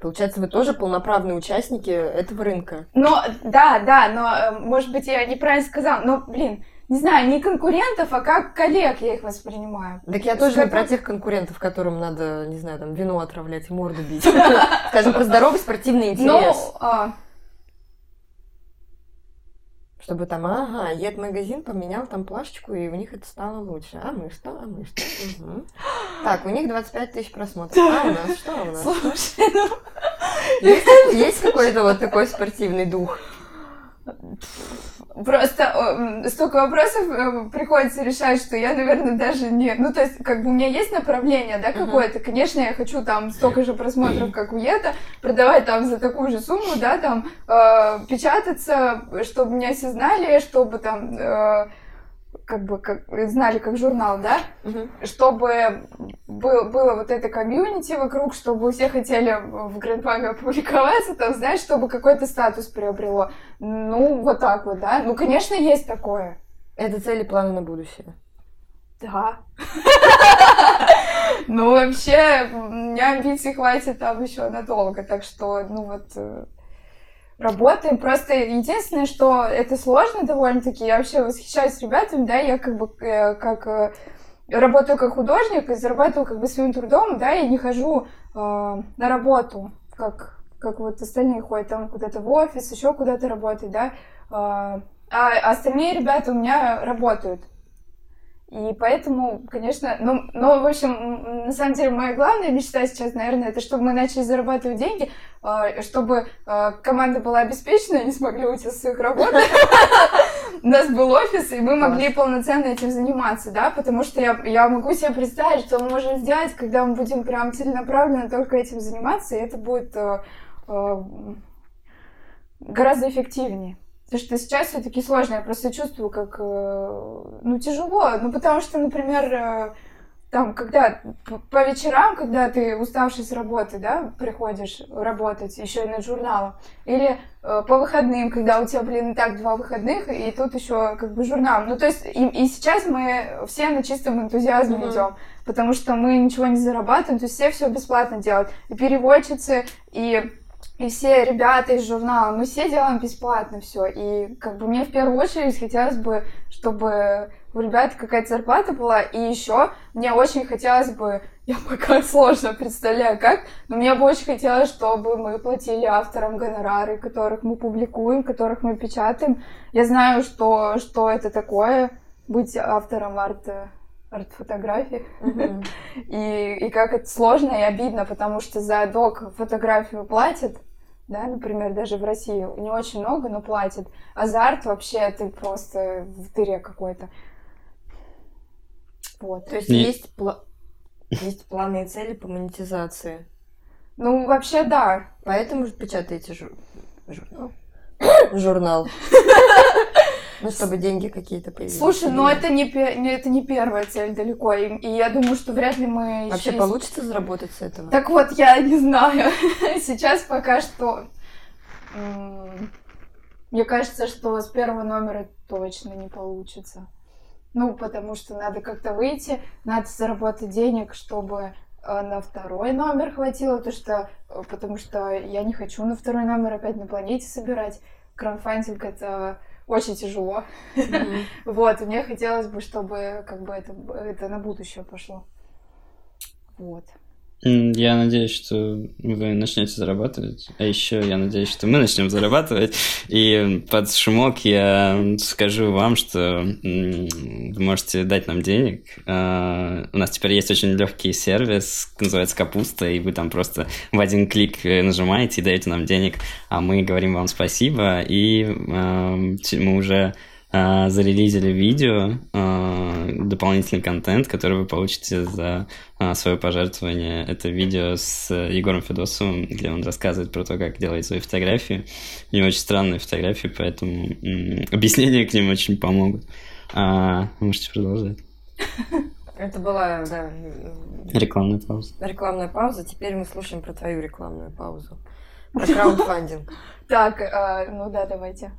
Получается, вы тоже полноправные участники этого рынка. Но, да, да, но, э, может быть, я неправильно сказала, но, блин, не знаю, не конкурентов, а как коллег я их воспринимаю. Так я тоже не про тех конкурентов, которым надо, не знаю, там, вино отравлять и морду бить. *laughs* Скажем, про здоровый спортивный ну, интерес. Ну, чтобы там, ага, ед магазин поменял там плашечку, и у них это стало лучше. А мы что? А мы что? Угу. Так, у них 25 тысяч просмотров. А у нас что у нас? Слушай, ну... Есть, есть какой-то вот такой спортивный дух? Просто столько вопросов э, приходится решать, что я, наверное, даже не... Ну, то есть, как бы у меня есть направление, да, какое-то. Uh-huh. Конечно, я хочу там столько же просмотров, как у Ета, продавать там за такую же сумму, да, там, э, печататься, чтобы меня все знали, чтобы там... Э, как бы как, знали как журнал, да, угу. чтобы был, было вот это комьюнити вокруг, чтобы все хотели в Грандпаме опубликоваться, там, знаешь, чтобы какой-то статус приобрело. Ну, вот так вот, да. Ну, конечно, есть такое. Это цели, планы на будущее. Да. Ну, вообще, у меня амбиций хватит там еще надолго, так что, ну вот, э, работаем. Просто единственное, что это сложно довольно-таки. Я вообще восхищаюсь ребятами, да, я как бы э, как э, работаю как художник и зарабатываю как бы своим трудом, да, и не хожу э, на работу, как, как вот остальные ходят там куда-то в офис, еще куда-то работать, да. Э, а остальные ребята у меня работают. И поэтому, конечно, ну, ну, в общем, на самом деле, моя главная мечта сейчас, наверное, это чтобы мы начали зарабатывать деньги, а, чтобы а, команда была обеспечена, не смогли уйти с их работы. У нас был офис, и мы могли полноценно этим заниматься, да, потому что я, я могу себе представить, что мы можем сделать, когда мы будем прям целенаправленно только этим заниматься, и это будет а, гораздо эффективнее. Потому что сейчас все-таки сложно, я просто чувствую, как, э, ну, тяжело. Ну, потому что, например, э, там, когда по вечерам, когда ты уставший с работы, да, приходишь работать еще и над журналом, или э, по выходным, когда у тебя, блин, и так два выходных, и тут еще как бы журнал. Ну, то есть и, и сейчас мы все на чистом энтузиазме mm-hmm. идем, потому что мы ничего не зарабатываем, то есть все все бесплатно делают. И переводчицы, и и все ребята из журнала, мы все делаем бесплатно все. И как бы мне в первую очередь хотелось бы, чтобы у ребят какая-то зарплата была. И еще мне очень хотелось бы, *laughs* я пока сложно представляю как, но мне бы очень хотелось, чтобы мы платили авторам гонорары, которых мы публикуем, которых мы печатаем. Я знаю, что, что это такое, быть автором арта арт-фотографий. Mm-hmm. *laughs* и, и как это сложно и обидно, потому что за док фотографию платят, да, например, даже в России не очень много, но платят. А за арт вообще ты просто в дыре какой-то. Вот. То есть есть, пла... есть планы и цели по монетизации. Ну, вообще, да. Поэтому печатаете жур... журнал. Журнал. *laughs* Ну, чтобы деньги какие-то появились. Слушай, ну это не, это не первая цель далеко, и, и я думаю, что вряд ли мы... Вообще получится заработать с этого? Так вот, я не знаю. *laughs* Сейчас пока что... Мне кажется, что с первого номера точно не получится. Ну, потому что надо как-то выйти, надо заработать денег, чтобы э, на второй номер хватило, то что, э, потому что я не хочу на второй номер опять на планете собирать. Краудфандинг это очень тяжело. Mm-hmm. *laughs* вот, мне хотелось бы, чтобы как бы это, это на будущее пошло. Вот. Я надеюсь, что вы начнете зарабатывать, а еще я надеюсь, что мы начнем зарабатывать. И под шумок я скажу вам, что вы можете дать нам денег. А, у нас теперь есть очень легкий сервис, называется Капуста, и вы там просто в один клик нажимаете и даете нам денег, а мы говорим вам спасибо, и мы уже зарелизили видео, а, дополнительный контент, который вы получите за а, свое пожертвование. Это видео с Егором Федосовым, где он рассказывает про то, как делать свои фотографии. У него очень странные фотографии, поэтому объяснения к ним очень помогут. А, можете продолжать. Это была, да... Рекламная пауза. Рекламная пауза. Теперь мы слушаем про твою рекламную паузу. Про краундфандинг. *laughs* Так, ну да, давайте.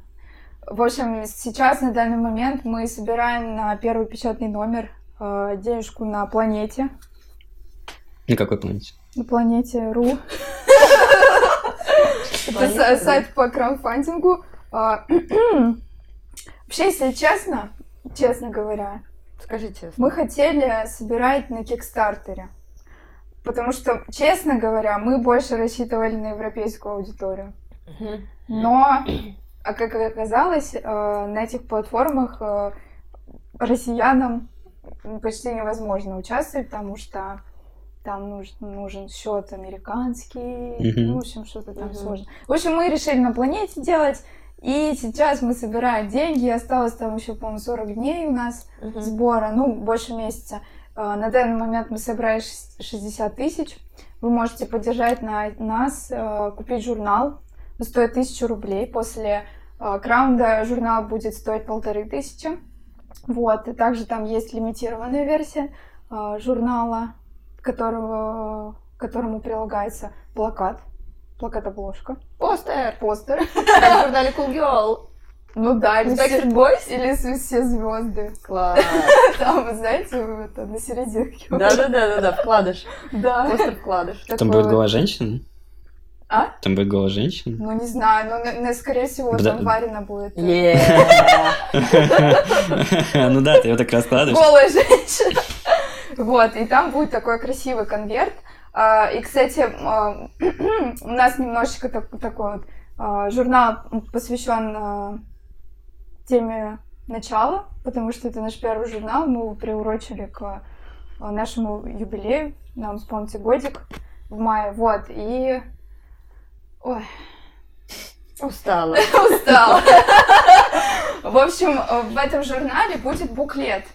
В общем, сейчас на данный момент мы собираем на первый печатный номер э, денежку на планете. На какой планете? На планете РУ. Это сайт по краудфандингу. А, *clears throat* вообще, если честно, честно говоря, Скажите. Мы хотели собирать на Кикстартере. Потому что, честно говоря, мы больше рассчитывали на европейскую аудиторию. Но а как оказалось, э, на этих платформах э, россиянам почти невозможно участвовать, потому что там нужен, нужен счет американский, mm-hmm. ну, в общем, что-то там mm-hmm. сложно. В общем, мы решили на планете делать, и сейчас мы собираем деньги, осталось там еще, по-моему, 40 дней у нас mm-hmm. сбора, ну, больше месяца. Э, на данный момент мы собрали 60 тысяч. Вы можете поддержать на нас, купить журнал стоит тысячу рублей. После э, краунда журнал будет стоить полторы тысячи. Вот, и также там есть лимитированная версия э, журнала, которого, к которому прилагается плакат, плакат-обложка. Постер! Постер. В журнале Cool Girl. Ну да, или Backstreet Boys? Или все звезды. Класс. *laughs* Там, вы знаете, это на серединке. Да-да-да, вкладыш. Да. Постер вкладыш. Там будет голая женщина? А? Там будет голая женщина? Ну, не знаю, но, но скорее всего, Бда... там Варина будет. *laughs* Ну да, ты ее так раскладываешь. Голая женщина. Вот, и там будет такой красивый конверт. А, и, кстати, а, *clears throat* у нас немножечко такой вот а, журнал посвящен теме начала, потому что это наш первый журнал, мы его приурочили к нашему юбилею, нам исполнится годик в мае, вот, и Ой. Устала. *laughs* Устала. В общем, в этом журнале будет буклет,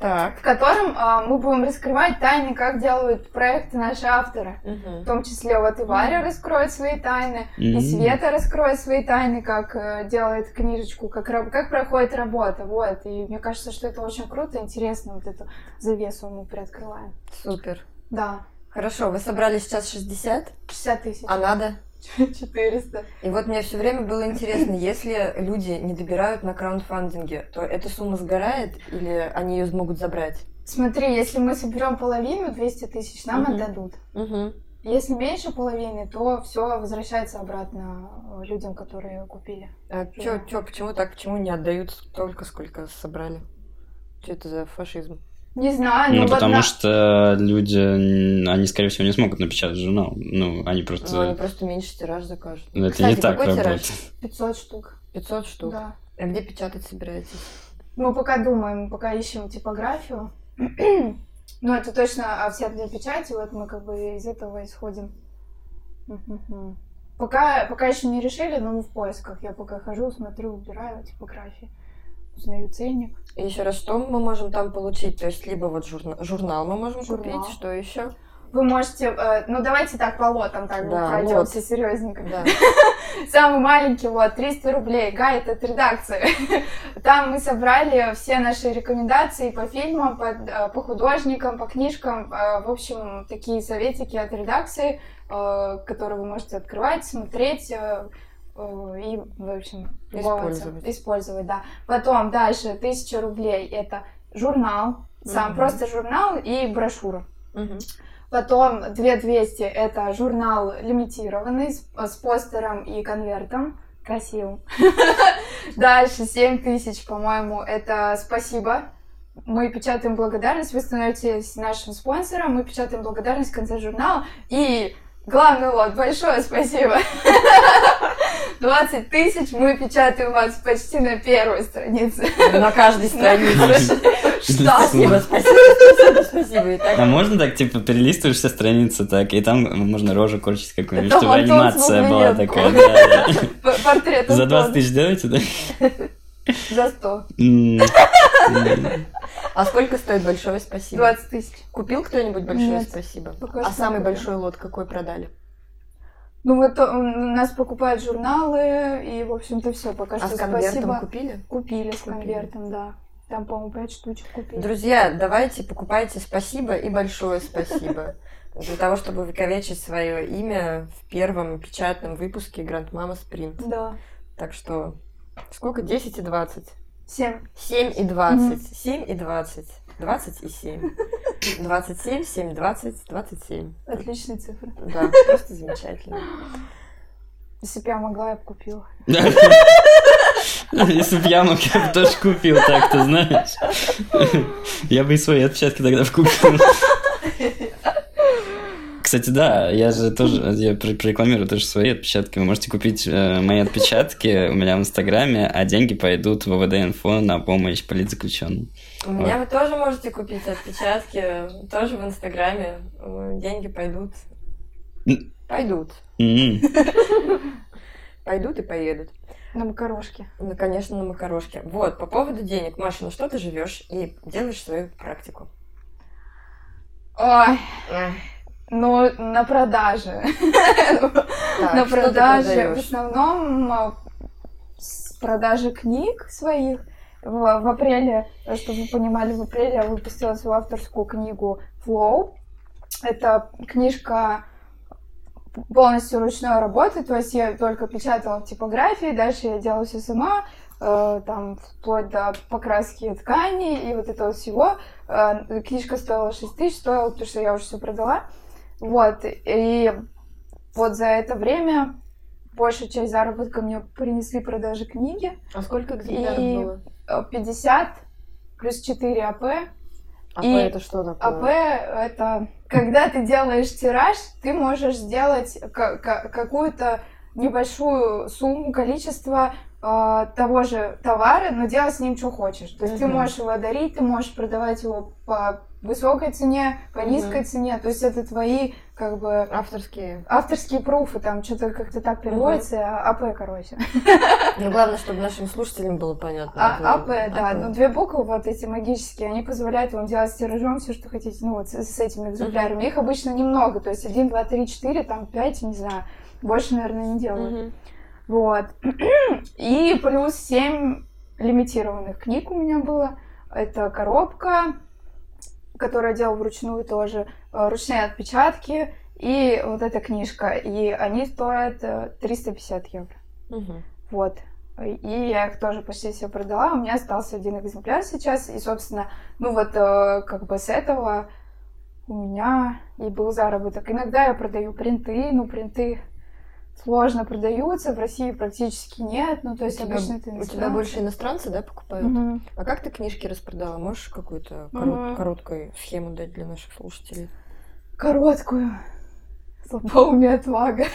так. в котором а, мы будем раскрывать тайны, как делают проекты наши авторы. Угу. В том числе вот и Варя угу. раскроет свои тайны, угу. и Света раскроет свои тайны, как э, делает книжечку, как, как проходит работа. Вот. И мне кажется, что это очень круто, интересно, вот эту завесу мы приоткрываем. Супер. Да. Хорошо, вы собрали сейчас 60? 60 тысяч. А надо? 400. И вот мне все время было интересно, если люди не добирают на краундфандинге, то эта сумма сгорает или они ее смогут забрать? Смотри, если мы соберем половину, 200 тысяч, нам uh-huh. отдадут. Uh-huh. Если меньше половины, то все возвращается обратно э, людям, которые купили. А чё, чё, почему так? Почему не отдают столько, сколько собрали? Что это за фашизм? Не знаю, ну, потому одна... что люди, они, скорее всего, не смогут напечатать журнал. Ну, они просто... Ну, они просто меньше тираж закажут. Но это Кстати, не так работает. Тираж? 500 штук. 500 штук? Да. А где печатать собираетесь? Мы пока думаем, пока ищем типографию. *clears throat* ну, это точно а все для печати, вот мы как бы из этого исходим. Пока, пока еще не решили, но мы в поисках. Я пока хожу, смотрю, убираю типографии узнаю ценник. И еще раз, что мы можем там получить? То есть либо вот журнал, журнал мы можем журнал. купить, что еще? вы можете, э, ну давайте так по лотам так да, пройдемся лот. серьезненько. Да. *laughs* Самый маленький лот 300 рублей, гайд от редакции. *laughs* Там мы собрали все наши рекомендации по фильмам, по, э, по художникам, по книжкам, э, в общем, такие советики от редакции, которые вы можете открывать, смотреть и, в общем, использовать. использовать, да. Потом дальше 1000 рублей это журнал, сам угу. просто журнал и брошюра. Угу. Потом 2200 это журнал лимитированный с, с постером и конвертом. Красиво. *laughs* Дальше 7000, по-моему, это спасибо. Мы печатаем благодарность, вы становитесь нашим спонсором, мы печатаем благодарность в конце журнала. И главный лот, большое спасибо. *laughs* 20 тысяч мы печатаем вас почти на первой странице. На каждой *laughs* странице. Спасибо, спасибо, спасибо. А можно так, типа, перелистываешь все страницы так, и там можно рожу корчить какую-нибудь, чтобы анимация была такая. *laughs* Портрет За 20 тысяч делаете, да? *laughs* За 100. А сколько стоит большое спасибо? 20 тысяч. Купил кто-нибудь большое спасибо? А самый большой лот какой продали? Ну вот у нас покупают журналы, и, в общем-то, все. Пока а что с конвертом спасибо. купили? Купили с конвертом, да. Там, по-моему, пять штучек купили. Друзья, давайте покупайте спасибо и большое спасибо. Для того, чтобы выковечить свое имя в первом печатном выпуске Гранд Мама Спринт. Да. Так что сколько? 10 и 20? 7. 7 и 20. Mm-hmm. 7 и 20. 20 и 7. 27, 7, 20, 27. Отличные цифры. Да, просто замечательно. Если бы я могла, я бы купила. *laughs* Если бы я мог, я бы тоже купил так, ты знаешь. *laughs* Я бы и свои отпечатки тогда купил. Кстати, да, я же тоже, я рекламирую тоже свои отпечатки. Вы можете купить э, мои отпечатки у меня в Инстаграме, а деньги пойдут в ВВД-инфо на помощь политзаключенным. У меня вы тоже можете купить отпечатки, тоже в Инстаграме. Деньги пойдут. Пойдут. *laughs* Пойдут и поедут. На макарошке. Ну, конечно, на макарошке. Вот, по поводу денег. Маша, ну что ты живешь и делаешь свою практику? Ой. Ну, на продаже. *laughs* На продаже. В основном а, с продажи книг своих. В апреле, чтобы вы понимали, в апреле я выпустила свою авторскую книгу Flow. Это книжка полностью ручной работы, то есть я только печатала в типографии, дальше я делала все сама, э, там вплоть до покраски ткани и вот этого всего. Э, книжка стоила 6 тысяч, стоила, потому что я уже все продала. Вот, и вот за это время большая часть заработка мне принесли продажи книги. А сколько экземпляров и было? 50 плюс 4 АП. АП и это что такое? AP это когда ты делаешь тираж, ты можешь сделать какую-то небольшую сумму, количество э, того же товара, но делать с ним что хочешь. То есть mm-hmm. ты можешь его дарить, ты можешь продавать его по высокой цене, по низкой mm-hmm. цене. То есть это твои как бы авторские авторские proof ы, там что-то как-то так переводится, mm-hmm. AP, короче. Ну главное, чтобы нашим слушателям было понятно. А, АП, да, но две буквы вот эти магические, они позволяют вам делать с тиражом все, что хотите, ну вот с, этими экземплярами. Их обычно немного, то есть один, два, три, четыре, там пять, не знаю, больше, наверное, не делают. Вот. *clears throat* И плюс 7 лимитированных книг у меня было. Это коробка, которую я делала вручную тоже, э, ручные отпечатки и вот эта книжка. И они стоят 350 э, евро. Угу. Вот. И я их тоже почти все продала. У меня остался один экземпляр сейчас. И, собственно, ну вот э, как бы с этого у меня и был заработок. Иногда я продаю принты, ну принты сложно продаются, в России практически нет, ну то есть тебя, обычно это У тебя больше иностранцы, да, покупают? Угу. А как ты книжки распродала? Можешь какую-то корот, угу. короткую схему дать для наших слушателей? Короткую. Слабоумие отвага.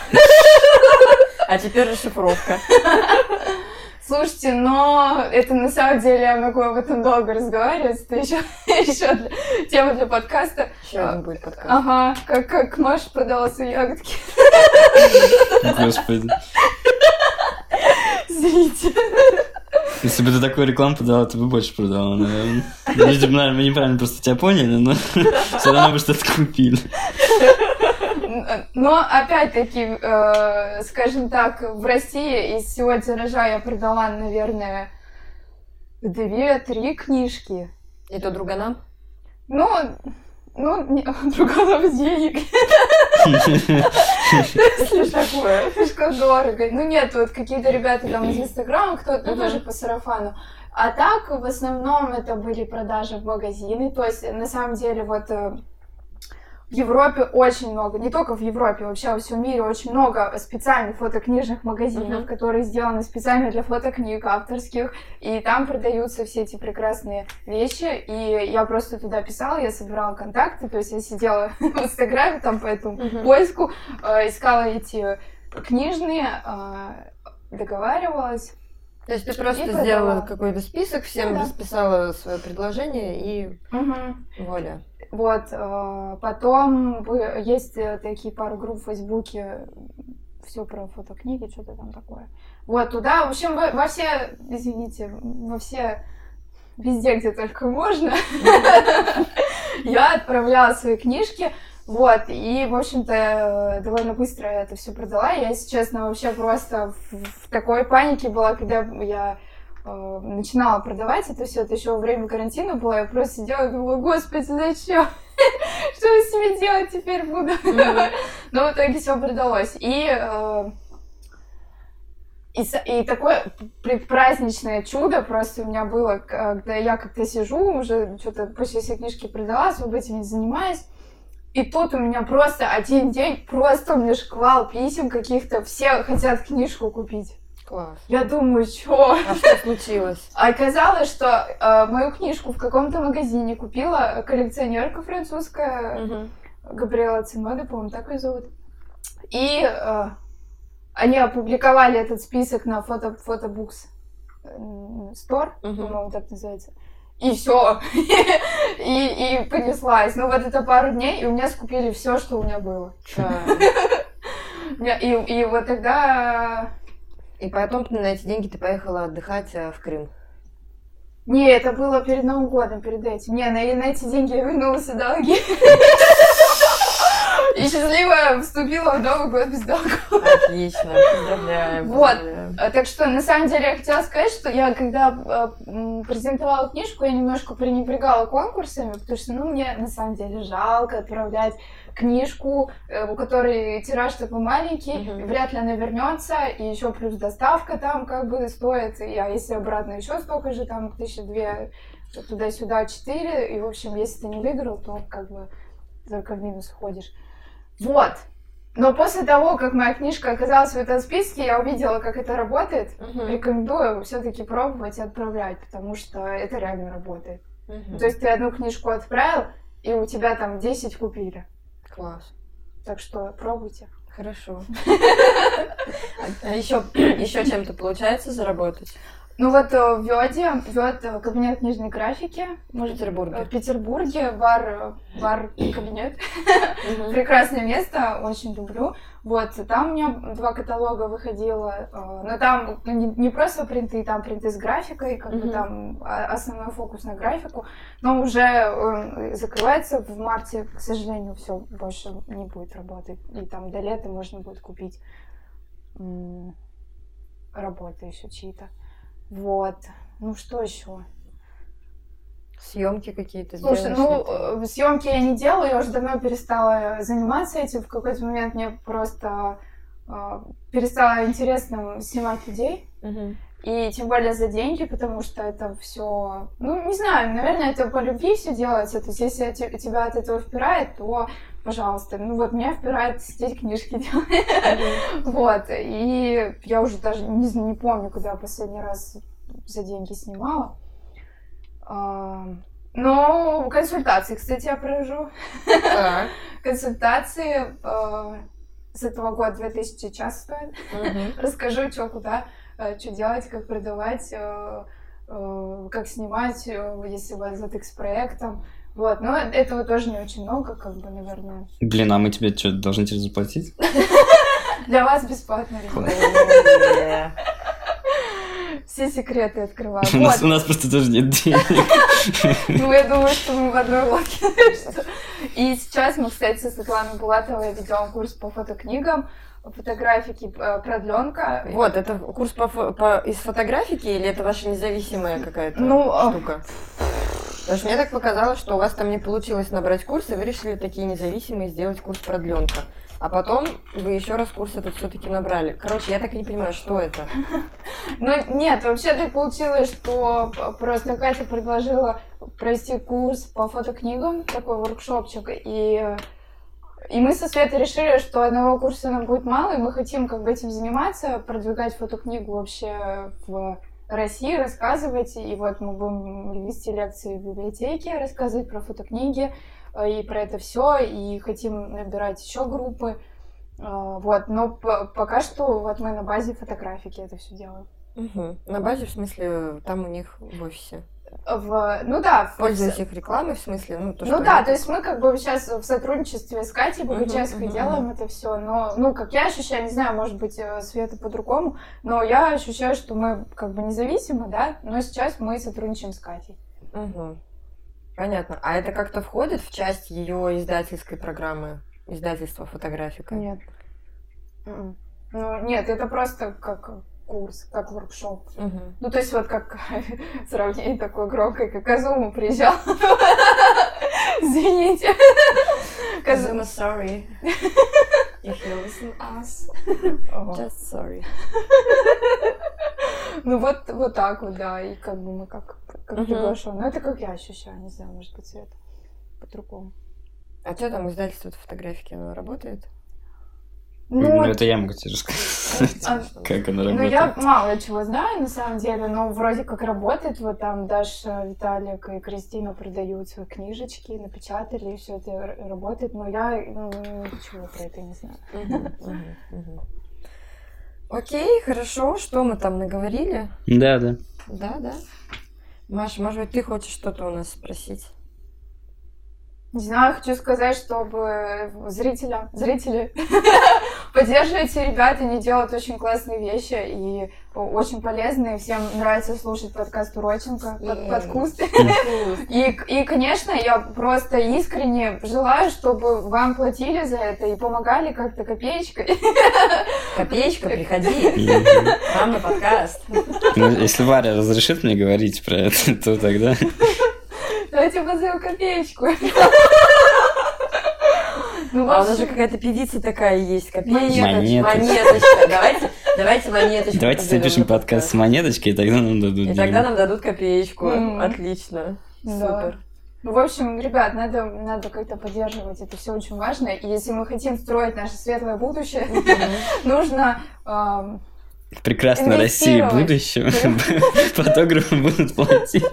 А теперь расшифровка. *laughs* Слушайте, но это на самом деле я могу об этом долго разговаривать. Это еще, *laughs* еще для, тема для подкаста. Еще один будет подкаст. Ага, как, как Маша продала свои ягодки. Господи. Извините. Если бы ты такую рекламу подала, ты бы больше продала, наверное. Видимо, наверное, мы неправильно просто тебя поняли, но *laughs* все равно бы что-то купили. Но опять-таки, э, скажем так, в России из всего тиража я продала, наверное, две-три книжки. И то друганам? Ну, ну, не, *laughs* друганам денег. Слишком такое, слишком дорого. Ну нет, вот какие-то ребята там из Инстаграма, кто-то тоже по сарафану. А так, в основном, это были продажи в магазины. То есть, на самом деле, вот э, в Европе очень много, не только в Европе, вообще во всем мире очень много специальных фотокнижных магазинов, mm-hmm. которые сделаны специально для фотокниг авторских, и там продаются все эти прекрасные вещи, и я просто туда писала, я собирала контакты, то есть я сидела *laughs* в Инстаграме там по этому mm-hmm. поиску, э, искала эти книжные, э, договаривалась. То есть ты просто сделала какой-то список, всем ну, да. расписала свое предложение и угу. вуаля. Вот, э, потом есть э, такие пару групп в Фейсбуке, все про фотокниги, что-то там такое. Вот, туда, в общем, во, во все, извините, во все, везде, где только можно, *laughs* я отправляла свои книжки. Вот, и, в общем-то, довольно быстро это все продала. Я, если честно, вообще просто в, такой панике была, когда я э, начинала продавать это все, это еще во время карантина было, я просто сидела и думала, господи, зачем? *laughs* Что я с ними делать теперь буду? *laughs* Но в итоге все продалось. И э, и, и такое праздничное чудо просто у меня было, когда я как-то сижу, уже что-то почти все книжки продала, особо этим не занимаюсь. И тут у меня просто один день, просто у меня шквал писем каких-то, все хотят книжку купить. Класс. Я думаю, что? А что случилось? *laughs* Оказалось, что э, мою книжку в каком-то магазине купила коллекционерка французская, угу. Габриэла Цинода, по-моему, так ее зовут. И э, они опубликовали этот список на фото, фотобукс Store, угу. по-моему, так называется. И все. *laughs* и, и понеслась. Ну, вот это пару дней, и у меня скупили все, что у меня было. *laughs* и, и вот тогда... И потом на эти деньги ты поехала отдыхать э, в Крым. Не, это было перед Новым годом, перед этим. Не, на, на эти деньги я вернула все долги. *laughs* И счастливо вступила в Новый год без долгов. Отлично, поздравляем. Вот. А, так что, на самом деле, я хотела сказать, что я, когда э, презентовала книжку, я немножко пренебрегала конкурсами, потому что, ну, мне, на самом деле, жалко отправлять книжку, э, у которой тираж такой маленький, mm-hmm. вряд ли она вернется, и еще плюс доставка там как бы стоит, и, а если обратно еще столько же, там, тысяча две, туда-сюда четыре, и, в общем, если ты не выиграл, то как бы только в минус ходишь. Вот. Но после того, как моя книжка оказалась в этом списке, я увидела, как это работает. Угу. Рекомендую все-таки пробовать и отправлять, потому что это реально работает. Угу. То есть ты одну книжку отправил, и у тебя там 10 купили. Класс. Так что пробуйте. Хорошо. *laughs* А еще, еще *clears throat* чем-то получается заработать? Ну вот э, в Йоде, Йод э, кабинет книжной графики. В Петербурге. В Петербурге, бар, бар кабинет. Прекрасное место, очень люблю. Вот, там у меня два каталога выходило, э, но там не просто принты, там принты с графикой, как бы там а, основной фокус на графику, но уже закрывается в марте, к сожалению, все больше не будет работать. И там до лета можно будет купить работы еще чьи-то. Вот. Ну что еще? Съемки какие-то Слушай, ну, э, съемки я не делаю, я уже давно перестала заниматься этим. В какой-то момент мне просто э, перестало интересно снимать людей. Угу. И тем более за деньги, потому что это все, ну, не знаю, наверное, это по любви все делается. То есть, если тебя от этого впирает, то пожалуйста. Ну вот меня впирает сидеть книжки делать. Вот. И я уже даже не, не помню, когда я последний раз за деньги снимала. Но консультации, кстати, я провожу. *laughs* Консультации а, с этого года 2000 час стоит. *laughs* Расскажу, что куда, а, что делать, как продавать, а, как снимать, если у вас ZX проектом. Вот, но этого тоже не очень много, как бы, наверное. Блин, а мы тебе что, должны тебе заплатить? *laughs* Для вас бесплатно. *laughs* Все секреты открываю. *laughs* У нас, у нас просто тоже нет денег. Ну, я думаю, что мы в одной лодке. И сейчас мы, кстати, со Светланой Булатовой ведем курс по фотокнигам фотографики э, продленка. Вот, это курс по, по, из фотографики или это ваша независимая какая-то ну, а штука? Потому что мне так показалось, что у вас там не получилось набрать курс, и вы решили такие независимые сделать курс продленка. А потом вы еще раз курс этот все-таки набрали. Короче, я так и не понимаю, что это. *laughs* Ну, нет, вообще так получилось, что просто Катя предложила провести курс по фотокнигам, такой воркшопчик, и и мы со Светой решили, что одного курса нам будет мало, и мы хотим как бы этим заниматься, продвигать фотокнигу вообще в России, рассказывать. И вот мы будем вести лекции в библиотеке, рассказывать про фотокниги э, и про это все, и хотим набирать еще группы. Э, вот, но пока что вот мы на базе фотографики это все делаем. Угу. На базе, в смысле, там у них в офисе? В, ну да, пользуясь их рекламой, в смысле, ну то, Ну да, то есть мы как бы сейчас в сотрудничестве с Катей Богачевской uh-huh, uh-huh, делаем uh-huh. это все, но, ну, как я ощущаю, не знаю, может быть, э, Света по-другому, но я ощущаю, что мы как бы независимы, да, но сейчас мы сотрудничаем с Катей. Угу. Понятно. А это как-то входит в часть ее издательской программы, издательства фотографика? Нет. М-м. Ну, нет, это просто как курс, как воркшоп. Угу. Ну, то есть вот как *laughs* сравнение такое громкое, как Казума приезжал. *laughs* Извините. Казума, sorry. If you listen us, just sorry. Ну вот, вот так вот, да, и как бы мы как, как uh-huh. приглашен. Ну это как я ощущаю, не знаю, может быть, это по-другому. А что там издательство фотографики, оно работает? Ну, ну это я могу тебе рассказать, а, *laughs* как оно работает. Ну, я мало чего знаю, на самом деле, но вроде как работает. Вот там Даша, Виталик и Кристина продают свои книжечки, напечатали, и все это работает, но я ну, ничего про это не знаю. *laughs* Окей, хорошо. Что мы там наговорили? Да, да. Да, да. Маша, может быть, ты хочешь что-то у нас спросить? Не знаю, хочу сказать, чтобы зрителям, зрители *laughs* поддерживайте ребят, они делают очень классные вещи и очень полезные. Всем нравится слушать подкаст Уроченко, под, под куст. *laughs* И, и, конечно, я просто искренне желаю, чтобы вам платили за это и помогали как-то копеечкой. *laughs* Копеечка, приходи нам на подкаст. Ну, если Варя разрешит мне говорить про это, то тогда... Давайте позовем копеечку. Ну, а у нас же какая-то певица такая есть, копеечка, монеточка. монеточка. Давайте, давайте монеточку. Давайте запишем подкаст с монеточкой, и тогда нам дадут. И тогда нам дадут копеечку. Отлично. Супер. Ну, в общем, ребят, надо, надо как-то поддерживать, это все очень важно. И если мы хотим строить наше светлое будущее, *laughs* нужно в прекрасной России будущего *laughs* фотографы будут платить.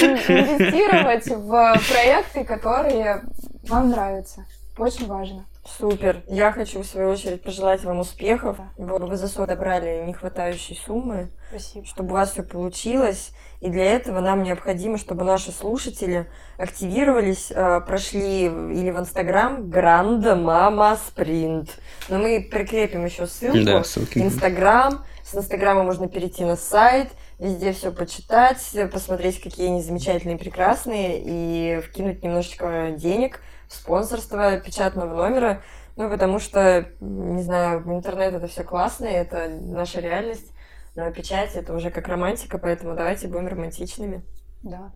Инвестировать в проекты, которые вам нравятся. Очень важно. Супер. Я хочу, в свою очередь, пожелать вам успехов. Да. Вы за собрали нехватающие суммы. Спасибо. Чтобы у вас все получилось. И для этого нам необходимо, чтобы наши слушатели активировались, э, прошли или в Инстаграм Гранда Мама Спринт. Но мы прикрепим еще ссылку. Да, ссылки. Инстаграм. С Инстаграма можно перейти на сайт, везде все почитать, посмотреть, какие они замечательные, прекрасные, и вкинуть немножечко денег – спонсорства печатного номера, ну, потому что, не знаю, интернет это все классно, это наша реальность, но печать это уже как романтика, поэтому давайте будем романтичными. Да.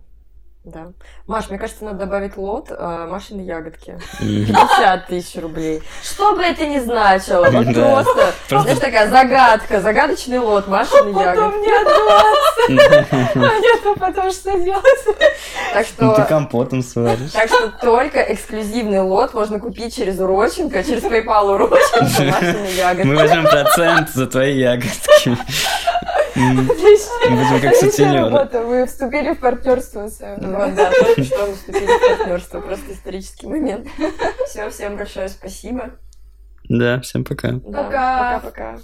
Да. Маш, мне кажется, надо добавить лот а, Машины ягодки. 50 тысяч рублей. Что бы это ни значило, вот просто, знаешь, такая загадка, загадочный лот Машины ягодки. Потом не отдуваться. *laughs* А я потом что делать? Так что... Ты компотом сваришь. Так что только эксклюзивный лот можно купить через Уроченко, через PayPal Уроченко *laughs* Машины ягодки. Мы возьмем процент за твои ягодки. *laughs* Будем *laughs* как сутенеры. Вы вступили в партнерство с Вот, да, только что мы вступили в партнерство. Просто исторический момент. *laughs* Все, всем большое спасибо. Да, всем пока. Пока. Пока-пока.